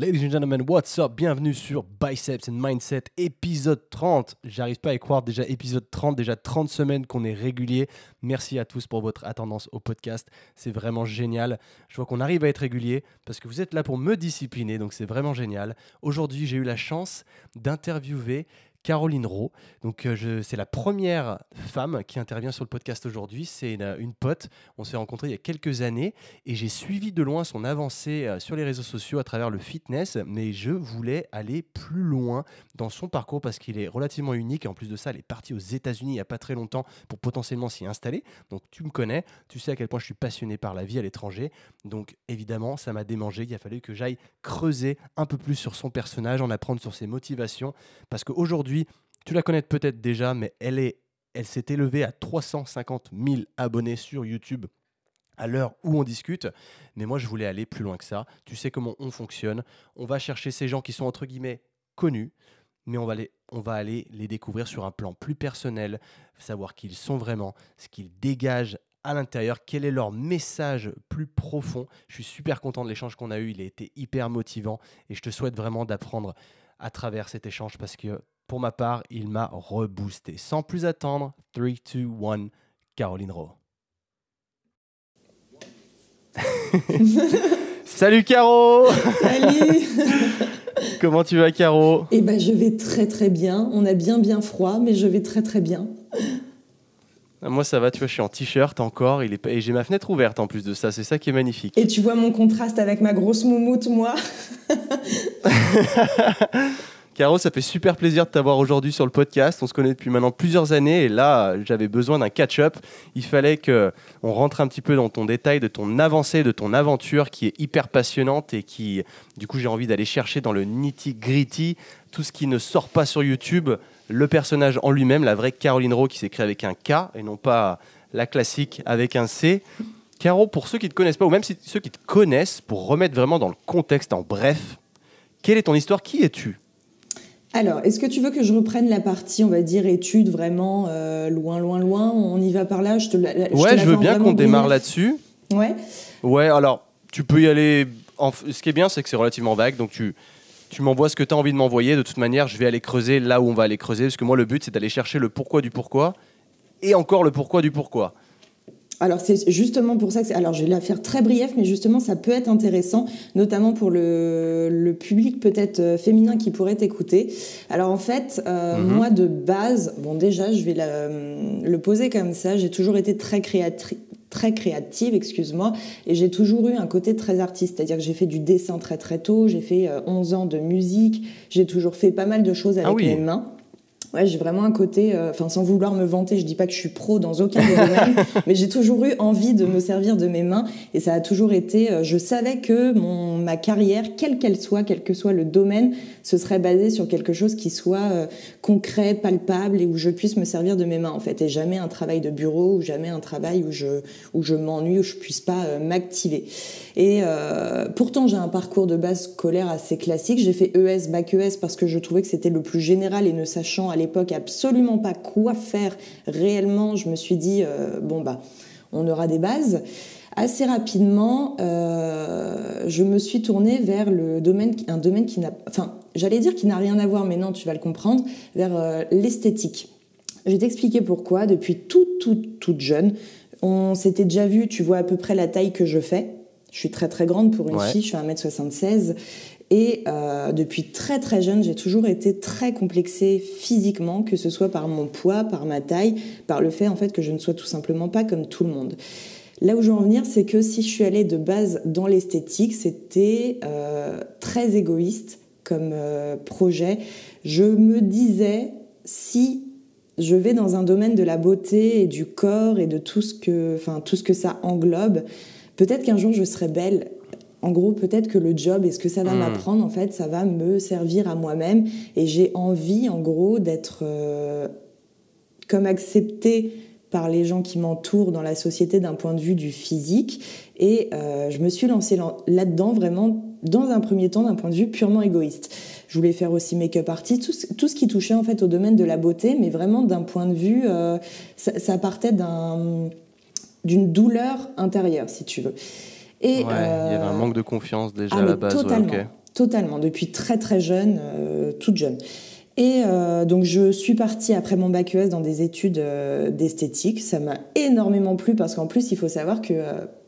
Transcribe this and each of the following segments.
Ladies and gentlemen, what's up? Bienvenue sur Biceps and Mindset, épisode 30. J'arrive pas à y croire, déjà épisode 30, déjà 30 semaines qu'on est régulier. Merci à tous pour votre attendance au podcast. C'est vraiment génial. Je vois qu'on arrive à être régulier parce que vous êtes là pour me discipliner, donc c'est vraiment génial. Aujourd'hui, j'ai eu la chance d'interviewer Caroline Rowe. Donc, euh, c'est la première femme qui intervient sur le podcast aujourd'hui. C'est une, pote. On s'est rencontrés il y a quelques années et j'ai suivi de loin son avancée euh, sur les réseaux sociaux à travers le fitness. Mais je voulais aller plus loin dans son parcours parce qu'il est relativement unique. Et en plus de ça, elle est partie aux États-Unis il n'y a pas très longtemps pour potentiellement s'y installer. Donc, tu me connais. Tu sais à quel point je suis passionné par la vie à l'étranger. Donc, évidemment, ça m'a démangé. Il a fallu que j'aille creuser un peu plus sur son personnage, en apprendre sur ses motivations. Parce qu'aujourd'hui, tu la connais peut-être déjà, mais elle est, elle s'est élevée à 350 000 abonnés sur YouTube à l'heure où on discute. Mais moi, je voulais aller plus loin que ça. Tu sais comment on fonctionne. On va chercher ces gens qui sont entre guillemets connus, mais on va, les, on va aller les découvrir sur un plan plus personnel, savoir qui ils sont vraiment, ce qu'ils dégagent à l'intérieur, quel est leur message plus profond. Je suis super content de l'échange qu'on a eu, il a été hyper motivant et je te souhaite vraiment d'apprendre à travers cet échange parce que pour ma part, il m'a reboosté. Sans plus attendre, 3, 2, 1, Caroline Rowe. Salut Caro Salut Comment tu vas Caro? Eh ben je vais très très bien. On a bien bien froid, mais je vais très très bien. Ah, moi ça va, tu vois, je suis en t-shirt encore, il est... et j'ai ma fenêtre ouverte en plus de ça, c'est ça qui est magnifique. Et tu vois mon contraste avec ma grosse moumoute, moi? Caro, ça fait super plaisir de t'avoir aujourd'hui sur le podcast. On se connaît depuis maintenant plusieurs années et là, j'avais besoin d'un catch-up. Il fallait que on rentre un petit peu dans ton détail de ton avancée, de ton aventure qui est hyper passionnante et qui, du coup, j'ai envie d'aller chercher dans le nitty-gritty tout ce qui ne sort pas sur YouTube, le personnage en lui-même, la vraie Caroline Rowe qui s'écrit avec un K et non pas la classique avec un C. Caro, pour ceux qui ne te connaissent pas, ou même ceux qui te connaissent, pour remettre vraiment dans le contexte en bref, quelle est ton histoire? Qui es-tu? Alors, est-ce que tu veux que je reprenne la partie, on va dire, études vraiment euh, loin, loin, loin? On y va par là? Je te, Ouais, je veux bien qu'on démarre là-dessus. Ouais. Ouais, alors, tu peux y aller. Ce qui est bien, c'est que c'est relativement vague. Donc, tu, tu m'envoies ce que tu as envie de m'envoyer. De toute manière, je vais aller creuser là où on va aller creuser. Parce que moi, le but, c'est d'aller chercher le pourquoi du pourquoi. Et encore le pourquoi du pourquoi. Alors c'est justement pour ça que alors je vais la faire très brief, mais justement ça peut être intéressant, notamment pour le, le public peut-être euh, féminin qui pourrait écouter. Alors en fait, euh, mhm. moi de base, bon déjà je vais la, le poser comme ça, j'ai toujours été très créatrice très créative, excuse-moi, et j'ai toujours eu un côté très artiste, c'est-à-dire que j'ai fait du dessin très très tôt, j'ai fait 11 euh, ans de musique, j'ai toujours fait pas mal de choses avec ah mes mains. Ouais, j'ai vraiment un côté, euh, enfin sans vouloir me vanter, je dis pas que je suis pro dans aucun domaine, mais j'ai toujours eu envie de me servir de mes mains et ça a toujours été, euh, je savais que mon ma carrière, quelle qu'elle soit, quel que soit le domaine, ce serait basé sur quelque chose qui soit euh, concret, palpable et où je puisse me servir de mes mains en fait, et jamais un travail de bureau ou jamais un travail où je où je m'ennuie où je puisse pas m'activer. Et pourtant j'ai un parcours de base scolaire assez classique, j'ai fait ES bac ES parce que je trouvais que c'était le plus général et ne sachant à l'époque absolument pas quoi faire réellement, je me suis dit, euh, bon, bah, on aura des bases. Assez rapidement, euh, je me suis tournée vers le domaine, un domaine qui n'a, enfin, j'allais dire qui n'a rien à voir, mais non, tu vas le comprendre, vers euh, l'esthétique. Je vais t'expliquer pourquoi. Depuis toute, toute, toute jeune, on s'était déjà vu, tu vois à peu près la taille que je fais. Je suis très très grande pour une fille, je fais 1m76 et euh, depuis très très jeune, j'ai toujours été très complexée physiquement, que ce soit par mon poids, par ma taille, par le fait en fait que je ne sois tout simplement pas comme tout le monde. Là où je veux en venir, c'est que si je suis allée de base dans l'esthétique, c'était euh, très égoïste comme euh, projet. Je me disais si je vais dans un domaine de la beauté et du corps et de tout ce que, enfin tout ce que ça englobe, peut-être qu'un jour je serai belle en gros, peut-être que le job et ce que ça va hmm. m'apprendre, en fait, ça va me servir à moi-même. Et j'ai envie, en gros, d'être euh, comme acceptée par les gens qui m'entourent dans la société d'un point de vue du physique. Et euh, je me suis lancée là-dedans vraiment dans un premier temps d'un point de vue purement égoïste. Je voulais faire aussi make-up artist, tout, ce qui touchait en fait au domaine de la beauté, mais vraiment d'un point de vue, euh, ça, ça, partait d'une douleur intérieure, si tu veux. Et, il y avait un euh, manque de confiance déjà à la base. Totalement. totalement, depuis très très jeune, euh, toute jeune. Et euh, donc je suis partie après mon bac ES dans des études euh, d'esthétique. Ça m'a énormément plu parce qu'en plus il faut savoir que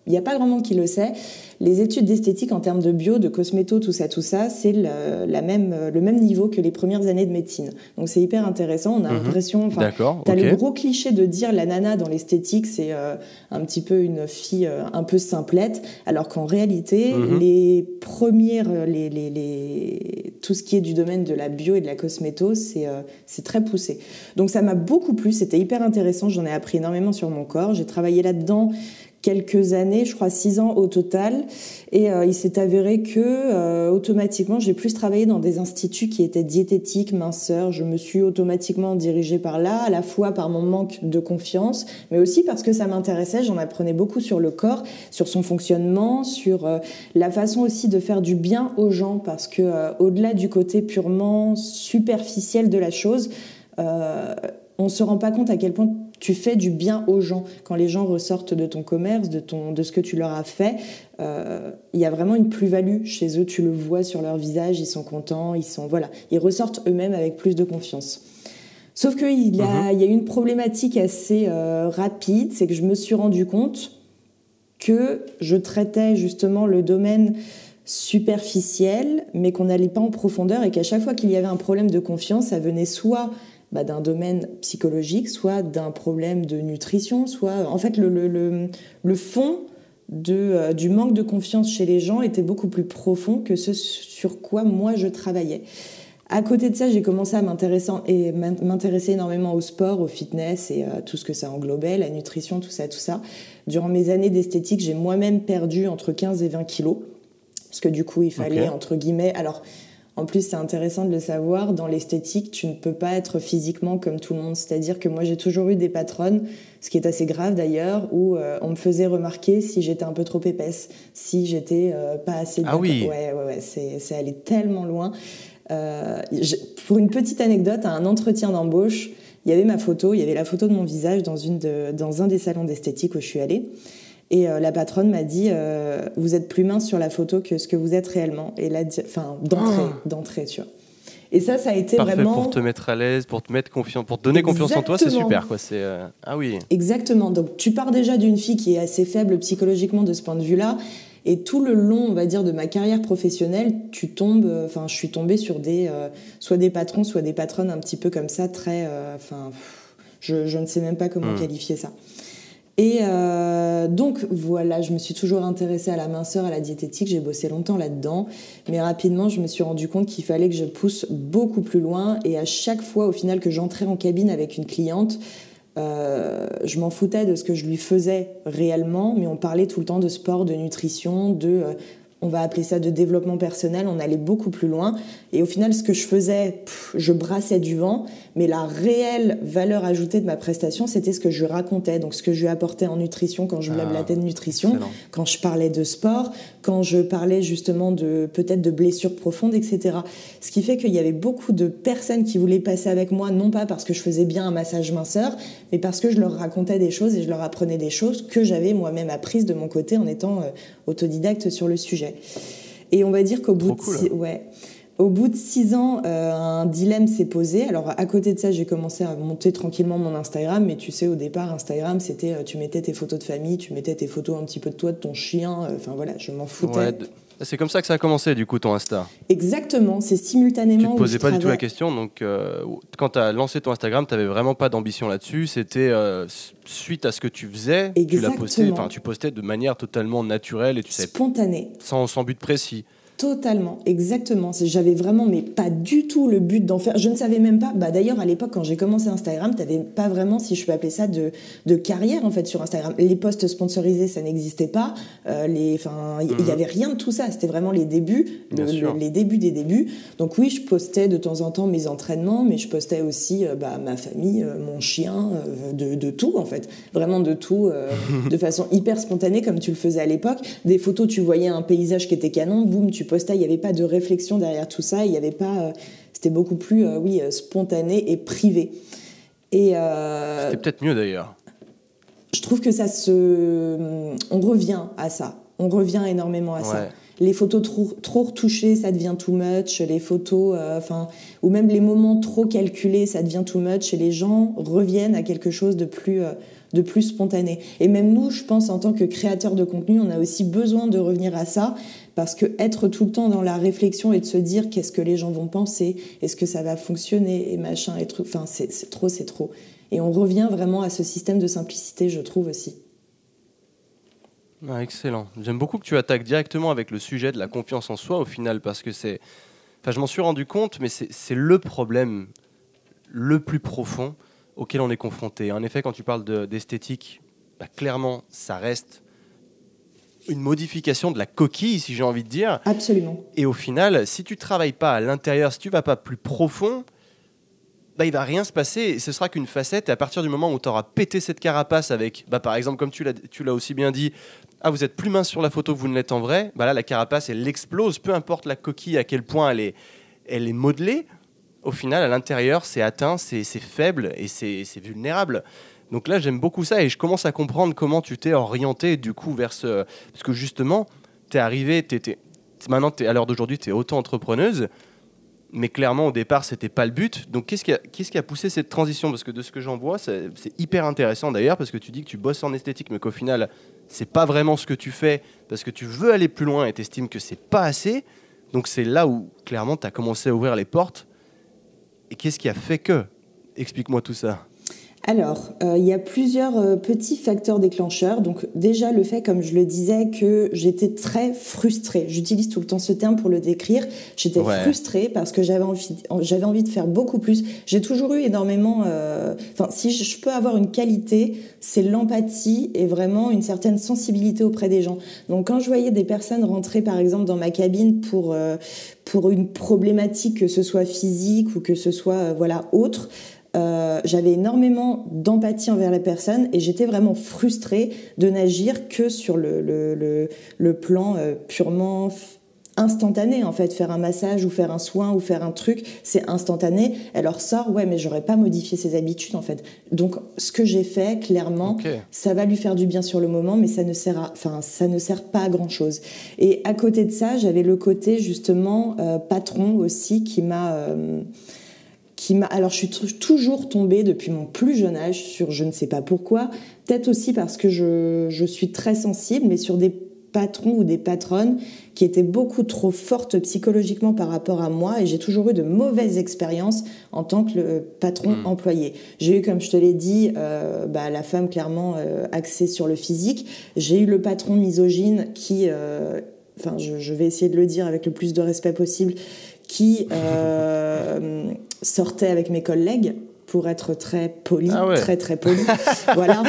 il n'y a pas grand monde qui le sait. Les études d'esthétique en termes de bio, de cosméto, tout ça, tout ça, c'est le, la même, le même niveau que les premières années de médecine. Donc c'est hyper intéressant. On a mhm. l'impression, enfin, t'as le gros cliché de dire la nana dans l'esthétique, c'est euh, un petit peu une fille euh, un peu simplette, alors qu'en réalité, mhm. les premières, euh, les, les, les, tout ce qui est du domaine de la bio et de la cosméto, c'est c'est très poussé. Donc ça m'a beaucoup plu. C'était hyper intéressant. J'en ai appris énormément sur mon corps. J'ai travaillé là-dedans quelques années, je crois six ans au total. Et euh, il s'est avéré que euh, automatiquement, j'ai plus travaillé dans des instituts qui étaient diététiques, minceurs. Je me suis automatiquement dirigée par là, à la fois par mon manque de confiance, mais aussi parce que ça m'intéressait. J'en apprenais beaucoup sur le corps, sur son fonctionnement, sur euh, la façon aussi de faire du bien aux gens, parce que au-delà du côté purement superficiel de la chose, on se rend pas compte à quel point tu fais du bien aux gens. Quand les gens ressortent de ton commerce, de, ton, de ce que tu leur as fait, euh, il y a vraiment une plus-value chez eux. Tu le vois sur leur visage, ils sont contents, ils sont voilà, ils ressortent eux-mêmes avec plus de confiance. Sauf qu'il y, a, mhm. il y a une problématique assez euh, rapide, c'est que je me suis rendu compte que je traitais justement le domaine superficiel, mais qu'on n'allait pas en profondeur et qu'à chaque fois qu'il y avait un problème de confiance, ça venait soit bah, d'un domaine psychologique, soit d'un problème de nutrition, soit en fait le, le, le, fond de, euh, du manque de confiance chez les gens était beaucoup plus profond que ce sur quoi moi je travaillais. À côté de ça, j'ai commencé à m'intéresser énormément au sport, au fitness et euh, tout ce que ça englobait, la nutrition, tout ça, tout ça. Durant mes années d'esthétique, j'ai moi-même perdu entre 15 et 20 kilos parce que du coup, il fallait entre guillemets. Alors, en plus, c'est intéressant de le savoir, dans l'esthétique, tu ne peux pas être physiquement comme tout le monde. C'est-à-dire que moi, j'ai toujours eu des patronnes, ce qui est assez grave d'ailleurs, où euh, on me faisait remarquer si j'étais un peu trop épaisse, si j'étais euh, pas assez... Ah oui Ouais, ouais, ouais, c'est allé tellement loin. Euh, pour une petite anecdote, à un entretien d'embauche, il y avait ma photo, il y avait la photo de mon visage dans, une dans un des salons d'esthétique où je suis allée. Et euh, la patronne m'a dit euh, Vous êtes plus mince sur la photo que ce que vous êtes réellement. Et là, enfin, d'entrée, ah. d'entrée, tu vois. Et ça, ça a été Parfait vraiment. Pour te mettre à l'aise, pour te mettre confiance, pour te donner confiance en toi, c'est super, quoi. C'est euh, ah oui. Exactement. Donc, tu pars déjà d'une fille qui est assez faible psychologiquement de ce point de vue-là. Et tout le long, on va dire, de ma carrière professionnelle, tu tombes, enfin, je suis tombée sur des, soit des patrons, soit des patronnes un petit peu comme ça, très, enfin, je, je, ne sais même pas comment hmm. qualifier ça. Et euh, donc voilà, je me suis toujours intéressée à la minceur, à la diététique, j'ai bossé longtemps là-dedans, mais rapidement je me suis rendu compte qu'il fallait que je pousse beaucoup plus loin. Et à chaque fois au final que j'entrais en cabine avec une cliente, euh, je m'en foutais de ce que je lui faisais réellement, mais on parlait tout le temps de sport, de nutrition, de euh, on va appeler ça de développement personnel, on allait beaucoup plus loin. Et au final, ce que je faisais, je brassais du vent, mais la réelle valeur ajoutée de ma prestation, c'était ce que je racontais, donc ce que je lui apportais en nutrition quand je blablatais de nutrition, quand je parlais de sport, quand je parlais justement de peut-être de blessures profondes, etc. Ce qui fait qu'il y avait beaucoup de personnes qui voulaient passer avec moi, non pas parce que je faisais bien un massage minceur, mais parce que je leur racontais des choses et je leur apprenais des choses que j'avais moi-même apprises de mon côté en étant euh, autodidacte sur le sujet. Et on va dire qu'au bout, de six, ouais, au bout de six ans, euh, un dilemme s'est posé. Alors à côté de ça, j'ai commencé à monter tranquillement mon Instagram, mais tu sais, au départ, Instagram, c'était euh, tu mettais tes photos de famille, tu mettais tes photos un petit peu de toi, de ton chien. Euh, enfin voilà, je m'en foutais. C'est comme ça que ça a commencé, du coup, ton Insta. Exactement, c'est simultanément. Tu ne posais pas du tout la question. Donc, quand tu as lancé ton Instagram, tu n'avais vraiment pas d'ambition là-dessus. C'était suite à ce que tu faisais. Exactement. Tu l'as posté. Enfin, tu postais de manière totalement naturelle et tu sais. Spontanée. Sans, sans but précis. Totalement, exactement. J'avais vraiment, mais pas du tout le but d'en faire. Je ne savais même pas. Bah d'ailleurs, à l'époque, quand j'ai commencé Instagram, tu n'avais pas vraiment, si je peux appeler ça, de, de carrière en fait sur Instagram. Les posts sponsorisés, ça n'existait pas. Euh, les, enfin, il y, mhm. avait rien de tout ça. C'était vraiment les débuts, les débuts des débuts. Donc oui, je postais de temps en temps mes entraînements, mais je postais aussi euh, bah, ma famille, euh, mon chien, de, de, tout en fait, vraiment de tout, de façon hyper spontanée comme tu le faisais à l'époque. Des photos, tu voyais un paysage qui était canon, boum, tu il n'y avait pas de réflexion derrière tout ça, il n'y avait pas, euh, c'était beaucoup plus, euh, oui, euh, spontané et privé. Et c'était peut-être mieux d'ailleurs. Je trouve que ça se, on revient à ça, on revient énormément à ça. les photos trop, trop retouchées, ça devient too much, les photos, enfin, ou même les moments trop calculés, ça devient too much, et les gens reviennent à quelque chose de plus de plus spontané. Et même nous, je pense, en tant que créateurs de contenu, on a aussi besoin de revenir à ça, parce que être tout le temps dans la réflexion et de se dire qu'est-ce que les gens vont penser, est-ce que ça va fonctionner, et machin, et enfin, c'est trop, c'est trop. Et on revient vraiment à ce système de simplicité, je trouve aussi. Ah, excellent. J'aime beaucoup que tu attaques directement avec le sujet de la confiance en soi au final, parce que c'est... Enfin, je m'en suis rendu compte, mais c'est le problème le plus profond auquel on est confronté. En effet, quand tu parles d'esthétique, bah, clairement, ça reste une modification de la coquille, si j'ai envie de dire. Absolument. Et au final, si tu travailles pas à l'intérieur, si tu vas pas plus profond, bah, il va rien se passer. ce sera qu'une facette. Et à partir du moment où tu auras pété cette carapace avec, bah, par exemple, comme tu l'as aussi bien dit, ah, vous êtes plus mince sur la photo que vous ne l'êtes en vrai, bah là, la carapace, elle explose, peu importe la coquille, à quel point elle est, elle est modelée au final, à l'intérieur, c'est atteint, c'est faible et c'est vulnérable. Donc là, j'aime beaucoup ça et je commence à comprendre comment tu t'es orienté du coup vers ce... Parce que justement, tu es arrivé, t maintenant, à l'heure d'aujourd'hui, tu es auto-entrepreneuse, mais clairement, au départ, c'était pas le but. Donc qu'est-ce qui, a, qui a poussé cette transition? Parce que de ce que j'en vois, c'est hyper intéressant d'ailleurs, parce que tu dis que tu bosses en esthétique, mais qu'au final, c'est pas vraiment ce que tu fais, parce que tu veux aller plus loin et t'estimes que c'est pas assez. Donc c'est là où, clairement, tu as commencé à ouvrir les portes et qu'est-ce qui a fait que? Explique-moi tout ça. Alors, euh, il y a plusieurs euh, petits facteurs déclencheurs. Donc déjà le fait, comme je le disais, que j'étais très frustrée. J'utilise tout le temps ce terme pour le décrire. J'étais frustrée parce que j'avais envie, j'avais envie de faire beaucoup plus. J'ai toujours eu énormément. Euh, enfin, si je peux avoir une qualité, c'est l'empathie et vraiment une certaine sensibilité auprès des gens. Donc quand je voyais des personnes rentrer, par exemple, dans ma cabine pour pour une problématique que ce soit physique ou que ce soit voilà autre. Euh, j'avais énormément d'empathie envers la personne et j'étais vraiment frustrée de n'agir que sur le, le, le, plan euh, purement instantané en fait. Faire un massage ou faire un soin ou faire un truc c'est instantané. Elle leur sort ouais mais j'aurais pas modifié ses habitudes en fait. Donc ce que j'ai fait clairement ça va lui faire du bien sur le moment mais ça ne sert à, enfin ça ne sert pas à grand chose et à côté de ça j'avais le côté justement euh, patron aussi qui m'a alors je suis toujours tombée depuis mon plus jeune âge sur je ne sais pas pourquoi, peut-être aussi parce que je, je suis très sensible, mais sur des patrons ou des patronnes qui étaient beaucoup trop fortes psychologiquement par rapport à moi et j'ai toujours eu de mauvaises expériences en tant que patron hmm. employé. J'ai eu, comme je te l'ai dit, euh, bah, la femme clairement euh, axée sur le physique. J'ai eu le patron misogyne qui, euh, enfin je, je, vais essayer de le dire avec le plus de respect possible, qui euh, sortait avec mes collègues pour être très poli, ah très très poli. voilà.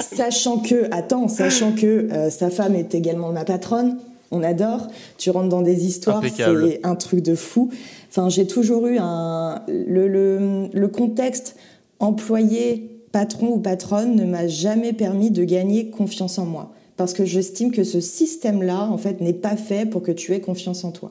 Sachant que, attends, sachant que euh, sa femme est également ma patronne, on adore. Tu rentres dans des histoires, c'est un truc de fou. Enfin, j'ai toujours eu un le, le, le contexte employé, patron ou patronne ne m'a jamais permis de gagner confiance en moi, parce que j'estime que ce système-là, en fait, n'est pas fait pour que tu aies confiance en toi.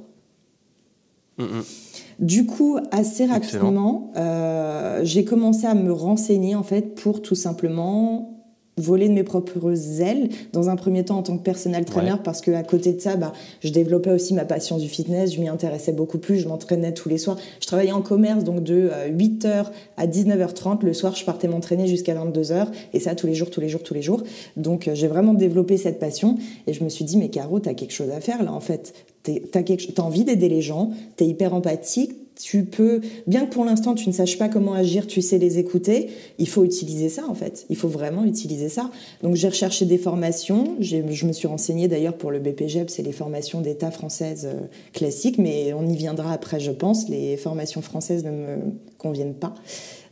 Du coup, assez rapidement, euh, j'ai commencé à me renseigner en fait pour tout simplement voler de mes propres ailes dans un premier temps en tant que personnel trainer parce que à côté de ça bah je développais aussi ma passion du fitness je m'y intéressais beaucoup plus je m'entraînais tous les soirs. Je travaillais en commerce donc de 8h euh, à 19h30 le soir je partais m'entraîner jusqu'à 22h et ça tous les jours tous les jours tous les jours. Donc euh, j'ai vraiment développé cette passion et je me suis dit mais Caro t'as quelque chose à faire là en fait. T'as as envie d'aider les gens, t'es hyper empathique, tu peux, bien que pour l'instant tu ne saches pas comment agir, tu sais les écouter, il faut utiliser ça en fait. Il faut vraiment utiliser ça. Donc j'ai recherché des formations, je me suis renseignée d'ailleurs pour le BPGEP, c'est les formations d'État françaises euh, classiques, mais on y viendra après je pense, les formations françaises ne me conviennent pas.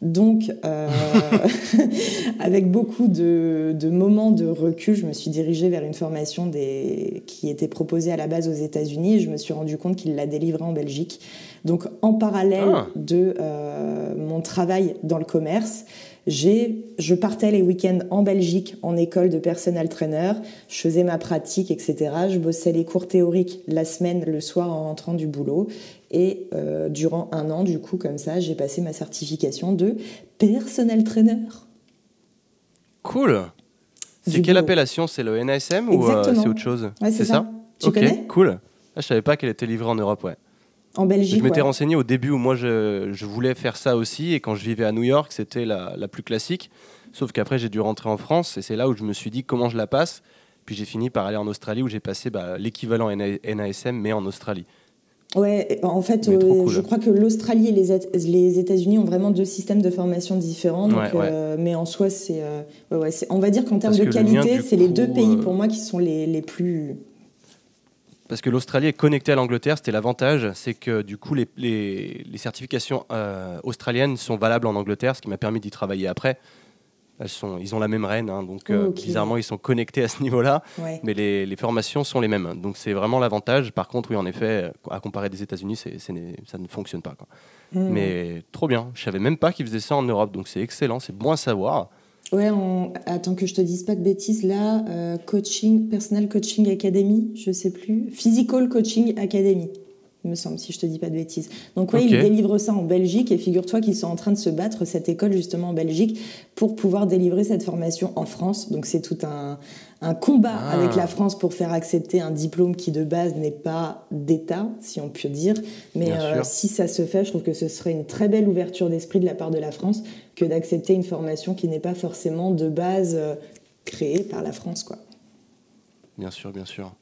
Donc, euh, avec beaucoup de, moments de recul, je me suis dirigée vers une formation qui était proposée à la base aux États-Unis et je me suis rendu compte qu'ils la délivraient en Belgique. Donc, en parallèle ah. de euh, mon travail dans le commerce, je partais les week-ends en Belgique en école de personnel trainer, je faisais ma pratique, etc. Je bossais les cours théoriques la semaine, le soir en rentrant du boulot. Et euh, durant un an, du coup, comme ça, j'ai passé ma certification de personnel trainer. Cool. C'est quelle appellation? C'est le NASM ou euh, c'est autre chose? C'est ça. Tu connais? cool. Ah, je savais pas qu'elle était livrée en Europe, ouais. En Belgique. Je m'étais renseigné au début où moi je, je, voulais faire ça aussi et quand je vivais à New York, c'était la, la, plus classique. Sauf qu'après j'ai dû rentrer en France et c'est là où je me suis dit comment je la passe. Puis j'ai fini par aller en Australie où j'ai passé bah, l'équivalent NASM mais en Australie. Ouais, en fait, euh, je crois que l'Australie et les, États-Unis ont vraiment deux systèmes de formation différents. Euh, mais en soi, c'est, euh, ouais, on va dire qu'en termes de qualité, c'est les deux pays pour moi qui sont les, les plus. Parce que l'Australie est connectée à l'Angleterre, c'était l'avantage, c'est que du coup les, les, les certifications australiennes sont valables en Angleterre, ce qui m'a permis d'y travailler après sont, ils ont la même reine, hein, donc euh, bizarrement ils sont connectés à ce niveau-là, mais les, formations sont les mêmes. Donc c'est vraiment l'avantage. Par contre, oui, en effet, à comparer des États-Unis, ça ne fonctionne pas. Hmm. Mais trop bien. Je savais même pas qu'ils faisaient ça en Europe, donc c'est excellent, c'est bon à savoir. Ouais, attends que je te dise pas de bêtises là, euh, coaching, personal coaching academy, je sais plus, physical coaching academy me semble, si je te dis pas de bêtises. Donc oui, ils délivrent ça en Belgique et figure-toi qu'ils sont en train de se battre, cette école justement en Belgique, pour pouvoir délivrer cette formation en France. Donc c'est tout un, combat ah. avec la France pour faire accepter un diplôme qui de base n'est pas d'État, si on peut dire. Mais euh, si ça se fait, je trouve que ce serait une très belle ouverture d'esprit de la part de la France que d'accepter une formation qui n'est pas forcément de base euh, créée par la France. quoi. Bien sûr, bien sûr.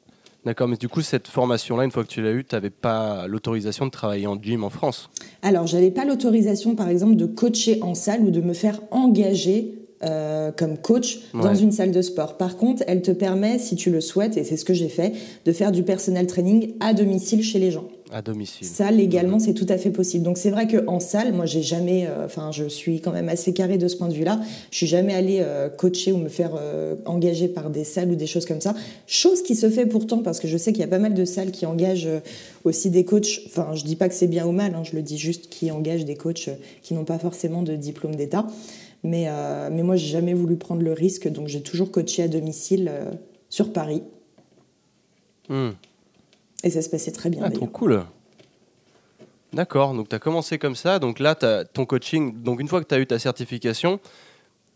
D'accord, mais du coup, cette formation-là, une fois que tu l'as eue, tu n'avais pas l'autorisation de travailler en gym en France? Alors, j'avais pas l'autorisation, par exemple, de coacher en salle ou de me faire engager euh, comme coach dans une salle de sport. Par contre, elle te permet, si tu le souhaites, et c'est ce que j'ai fait, de faire du personnel training à domicile chez les gens. À domicile. Ça, légalement, c'est tout à fait possible. Donc, c'est vrai qu'en salle, moi, j'ai jamais, euh, enfin, je suis quand même assez carré de ce point de vue-là. Je suis jamais allée euh, coacher ou me faire euh, engager par des salles ou des choses comme ça. Chose qui se fait pourtant, parce que je sais qu'il y a pas mal de salles qui engagent aussi des coachs. Enfin, je dis pas que c'est bien ou mal, hein, je le dis juste qui engagent des coachs qui n'ont pas forcément de diplôme d'État. Mais, mais moi, j'ai jamais voulu prendre le risque, donc j'ai toujours coaché à domicile sur Paris. Hmm. Et ça se passait très bien. Ah, trop cool. D'accord, donc tu as commencé comme ça. Donc là, as ton coaching, donc une fois que tu as eu ta certification,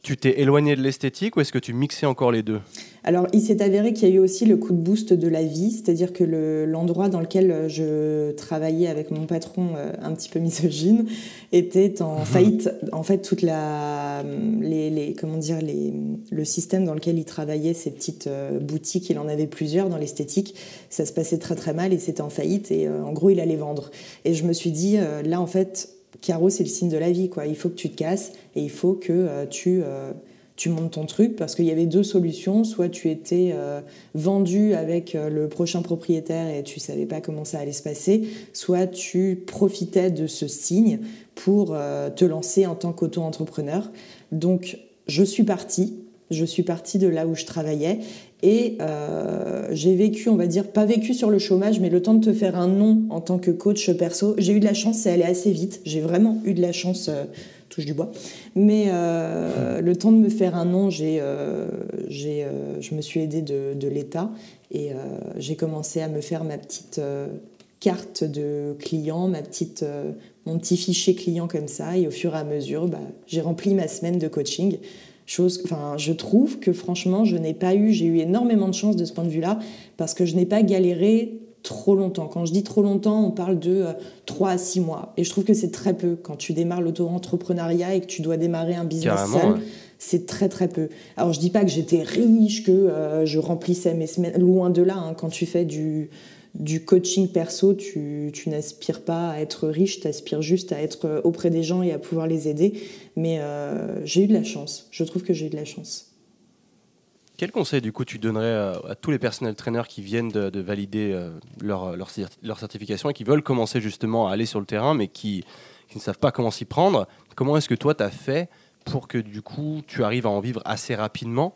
tu t'es éloigné de l'esthétique ou est-ce que tu mixais encore les deux? Alors, il s'est avéré qu'il y a eu aussi le coup de boost de la vie, c'est-à-dire que l'endroit dans lequel euh, je travaillais avec mon patron euh, un petit peu misogyne était en mhm. faillite. En fait, toute la, les, comment dire, les, le système dans lequel il travaillait, ces petites euh, boutiques, il en avait plusieurs dans l'esthétique, ça se passait très très mal et c'était en faillite et en gros, il allait vendre. Et je me suis dit, là, en fait, Caro, c'est le signe de la vie, quoi. Il faut que tu te casses et il faut que euh, tu, euh, tu montes ton truc parce qu'il y avait deux solutions. Soit tu étais euh, vendu avec le prochain propriétaire et tu savais pas comment ça allait se passer, soit tu profitais de ce signe pour te lancer en tant qu'auto-entrepreneur. Donc, je suis partie. Je suis partie de là où je travaillais et euh, j'ai vécu, on va dire, pas vécu sur le chômage, mais le temps de te faire un nom en tant que coach perso. J'ai eu de la chance, c'est allé assez vite. J'ai vraiment eu de la chance, euh, touche du bois. Mais euh, le temps de me faire un nom, j'ai, j'ai, je me suis aidée de, l'État et j'ai commencé à me faire ma petite carte de client, ma petite, mon petit fichier client comme ça. Et au fur et à mesure, bah, j'ai rempli ma semaine de coaching enfin, je trouve que franchement, je n'ai pas eu, j'ai eu énormément de chance de ce point de vue-là, parce que je n'ai pas galéré trop longtemps. Quand je dis trop longtemps, on parle de 3 euh, à 6 mois. Et je trouve que c'est très peu. Quand tu démarres l'auto-entrepreneuriat et que tu dois démarrer un business seul, c'est très très peu. Alors je dis pas que j'étais riche, que euh, je remplissais mes semaines, loin de là, hein. quand tu fais du du coaching perso, tu, n'aspires pas à être riche, tu aspires juste à être auprès des gens et à pouvoir les aider. Mais euh, j'ai eu de la chance. Je trouve que j'ai eu de la chance. Quel conseil du coup tu donnerais à, tous les personnels traîneurs qui viennent de, valider euh, leur, leur, certification et qui veulent commencer justement à aller sur le terrain mais qui, qui ne savent pas comment s'y prendre? Comment est-ce que toi tu as fait pour que du coup tu arrives à en vivre assez rapidement?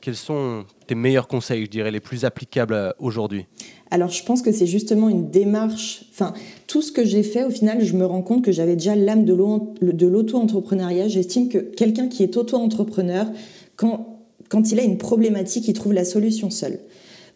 Quels sont tes meilleurs conseils, je dirais, les plus applicables euh, aujourd'hui? Alors je pense que c'est justement une démarche, enfin tout ce que j'ai fait au final, je me rends compte que j'avais déjà l'âme de l'auto-entrepreneuriat. J'estime que quelqu'un qui est auto-entrepreneur, quand, quand il a une problématique, il trouve la solution seul.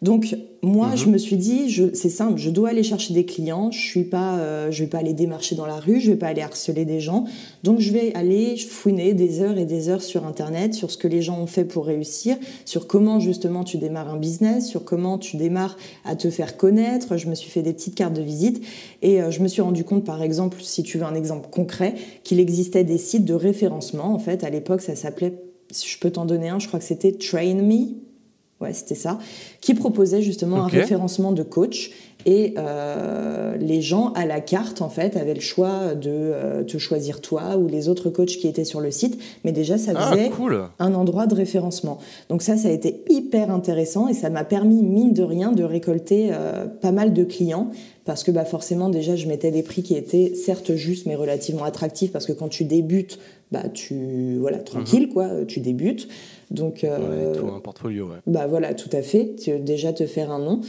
Donc moi, mhm. je me suis dit, c'est simple, je dois aller chercher des clients. Je suis pas, euh, je vais pas aller démarcher dans la rue, je vais pas aller harceler des gens. Donc je vais aller fouiner des heures et des heures sur Internet, sur ce que les gens ont fait pour réussir, sur comment justement tu démarres un business, sur comment tu démarres à te faire connaître. Je me suis fait des petites cartes de visite et euh, je me suis rendu compte, par exemple, si tu veux un exemple concret, qu'il existait des sites de référencement. En fait, à l'époque, ça s'appelait, je peux t'en donner un, je crois que c'était Train Me ouais, c'était ça, qui proposait justement un référencement de coach. Et euh, les gens à la carte, en fait, avaient le choix de euh, te choisir toi ou les autres coachs qui étaient sur le site. Mais déjà, ça ah, faisait un endroit de référencement. Donc ça, ça a été hyper intéressant et ça m'a permis, mine de rien, de récolter euh, pas mal de clients. Parce que bah, forcément, déjà, je mettais des prix qui étaient certes justes, mais relativement attractifs. Parce que quand tu débutes, bah, tu, voilà, tranquille, mhm. quoi, tu débutes. Donc, euh, un portfolio, ouais. Bah voilà, tout à fait. Tu, déjà te faire un nom.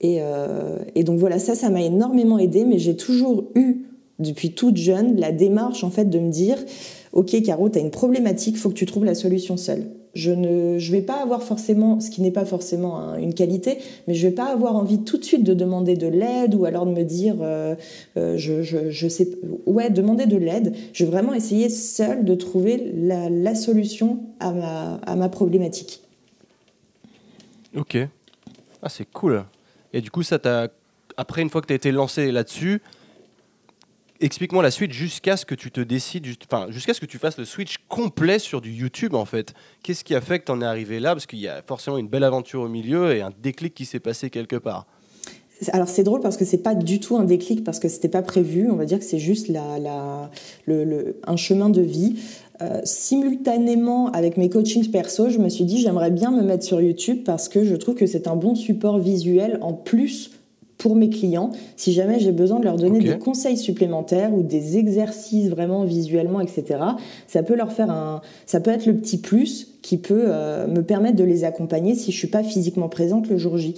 Et, euh, et donc voilà, ça, ça m'a énormément aidé, mais j'ai toujours eu, depuis toute jeune, la démarche en fait de me dire, ok Caro, tu as une problématique, faut que tu trouves la solution seule. Je ne je vais pas avoir forcément, ce qui n'est pas forcément une qualité, mais je vais pas avoir envie tout de suite de demander de l'aide ou alors de me dire, euh, euh, je, je, sais, ouais, demander de l'aide. Je vais vraiment essayer seule de trouver la, la solution à ma, à ma problématique. Ok. Ah, c'est cool. Et du coup, ça t'a. Après, une fois que tu as été lancé là-dessus, explique-moi la suite jusqu'à ce que tu te décides, enfin, jusqu'à ce que tu fasses le switch complet sur du YouTube en fait. Qu'est-ce qui a fait que tu en es arrivé là? Parce qu'il y a forcément une belle aventure au milieu et un déclic qui s'est passé quelque part. Alors c'est drôle parce que c'est pas du tout un déclic parce que c'était pas prévu. On va dire que c'est juste un chemin de vie. Euh, simultanément avec mes coachings perso, je me suis dit j'aimerais bien me mettre sur YouTube parce que je trouve que c'est un bon support visuel en plus pour mes clients, si jamais j'ai besoin de leur donner des conseils supplémentaires ou des exercices vraiment visuellement, etc. Ça peut leur faire un, ça peut être le petit plus qui peut euh, me permettre de les accompagner si je suis pas physiquement présente le jour J.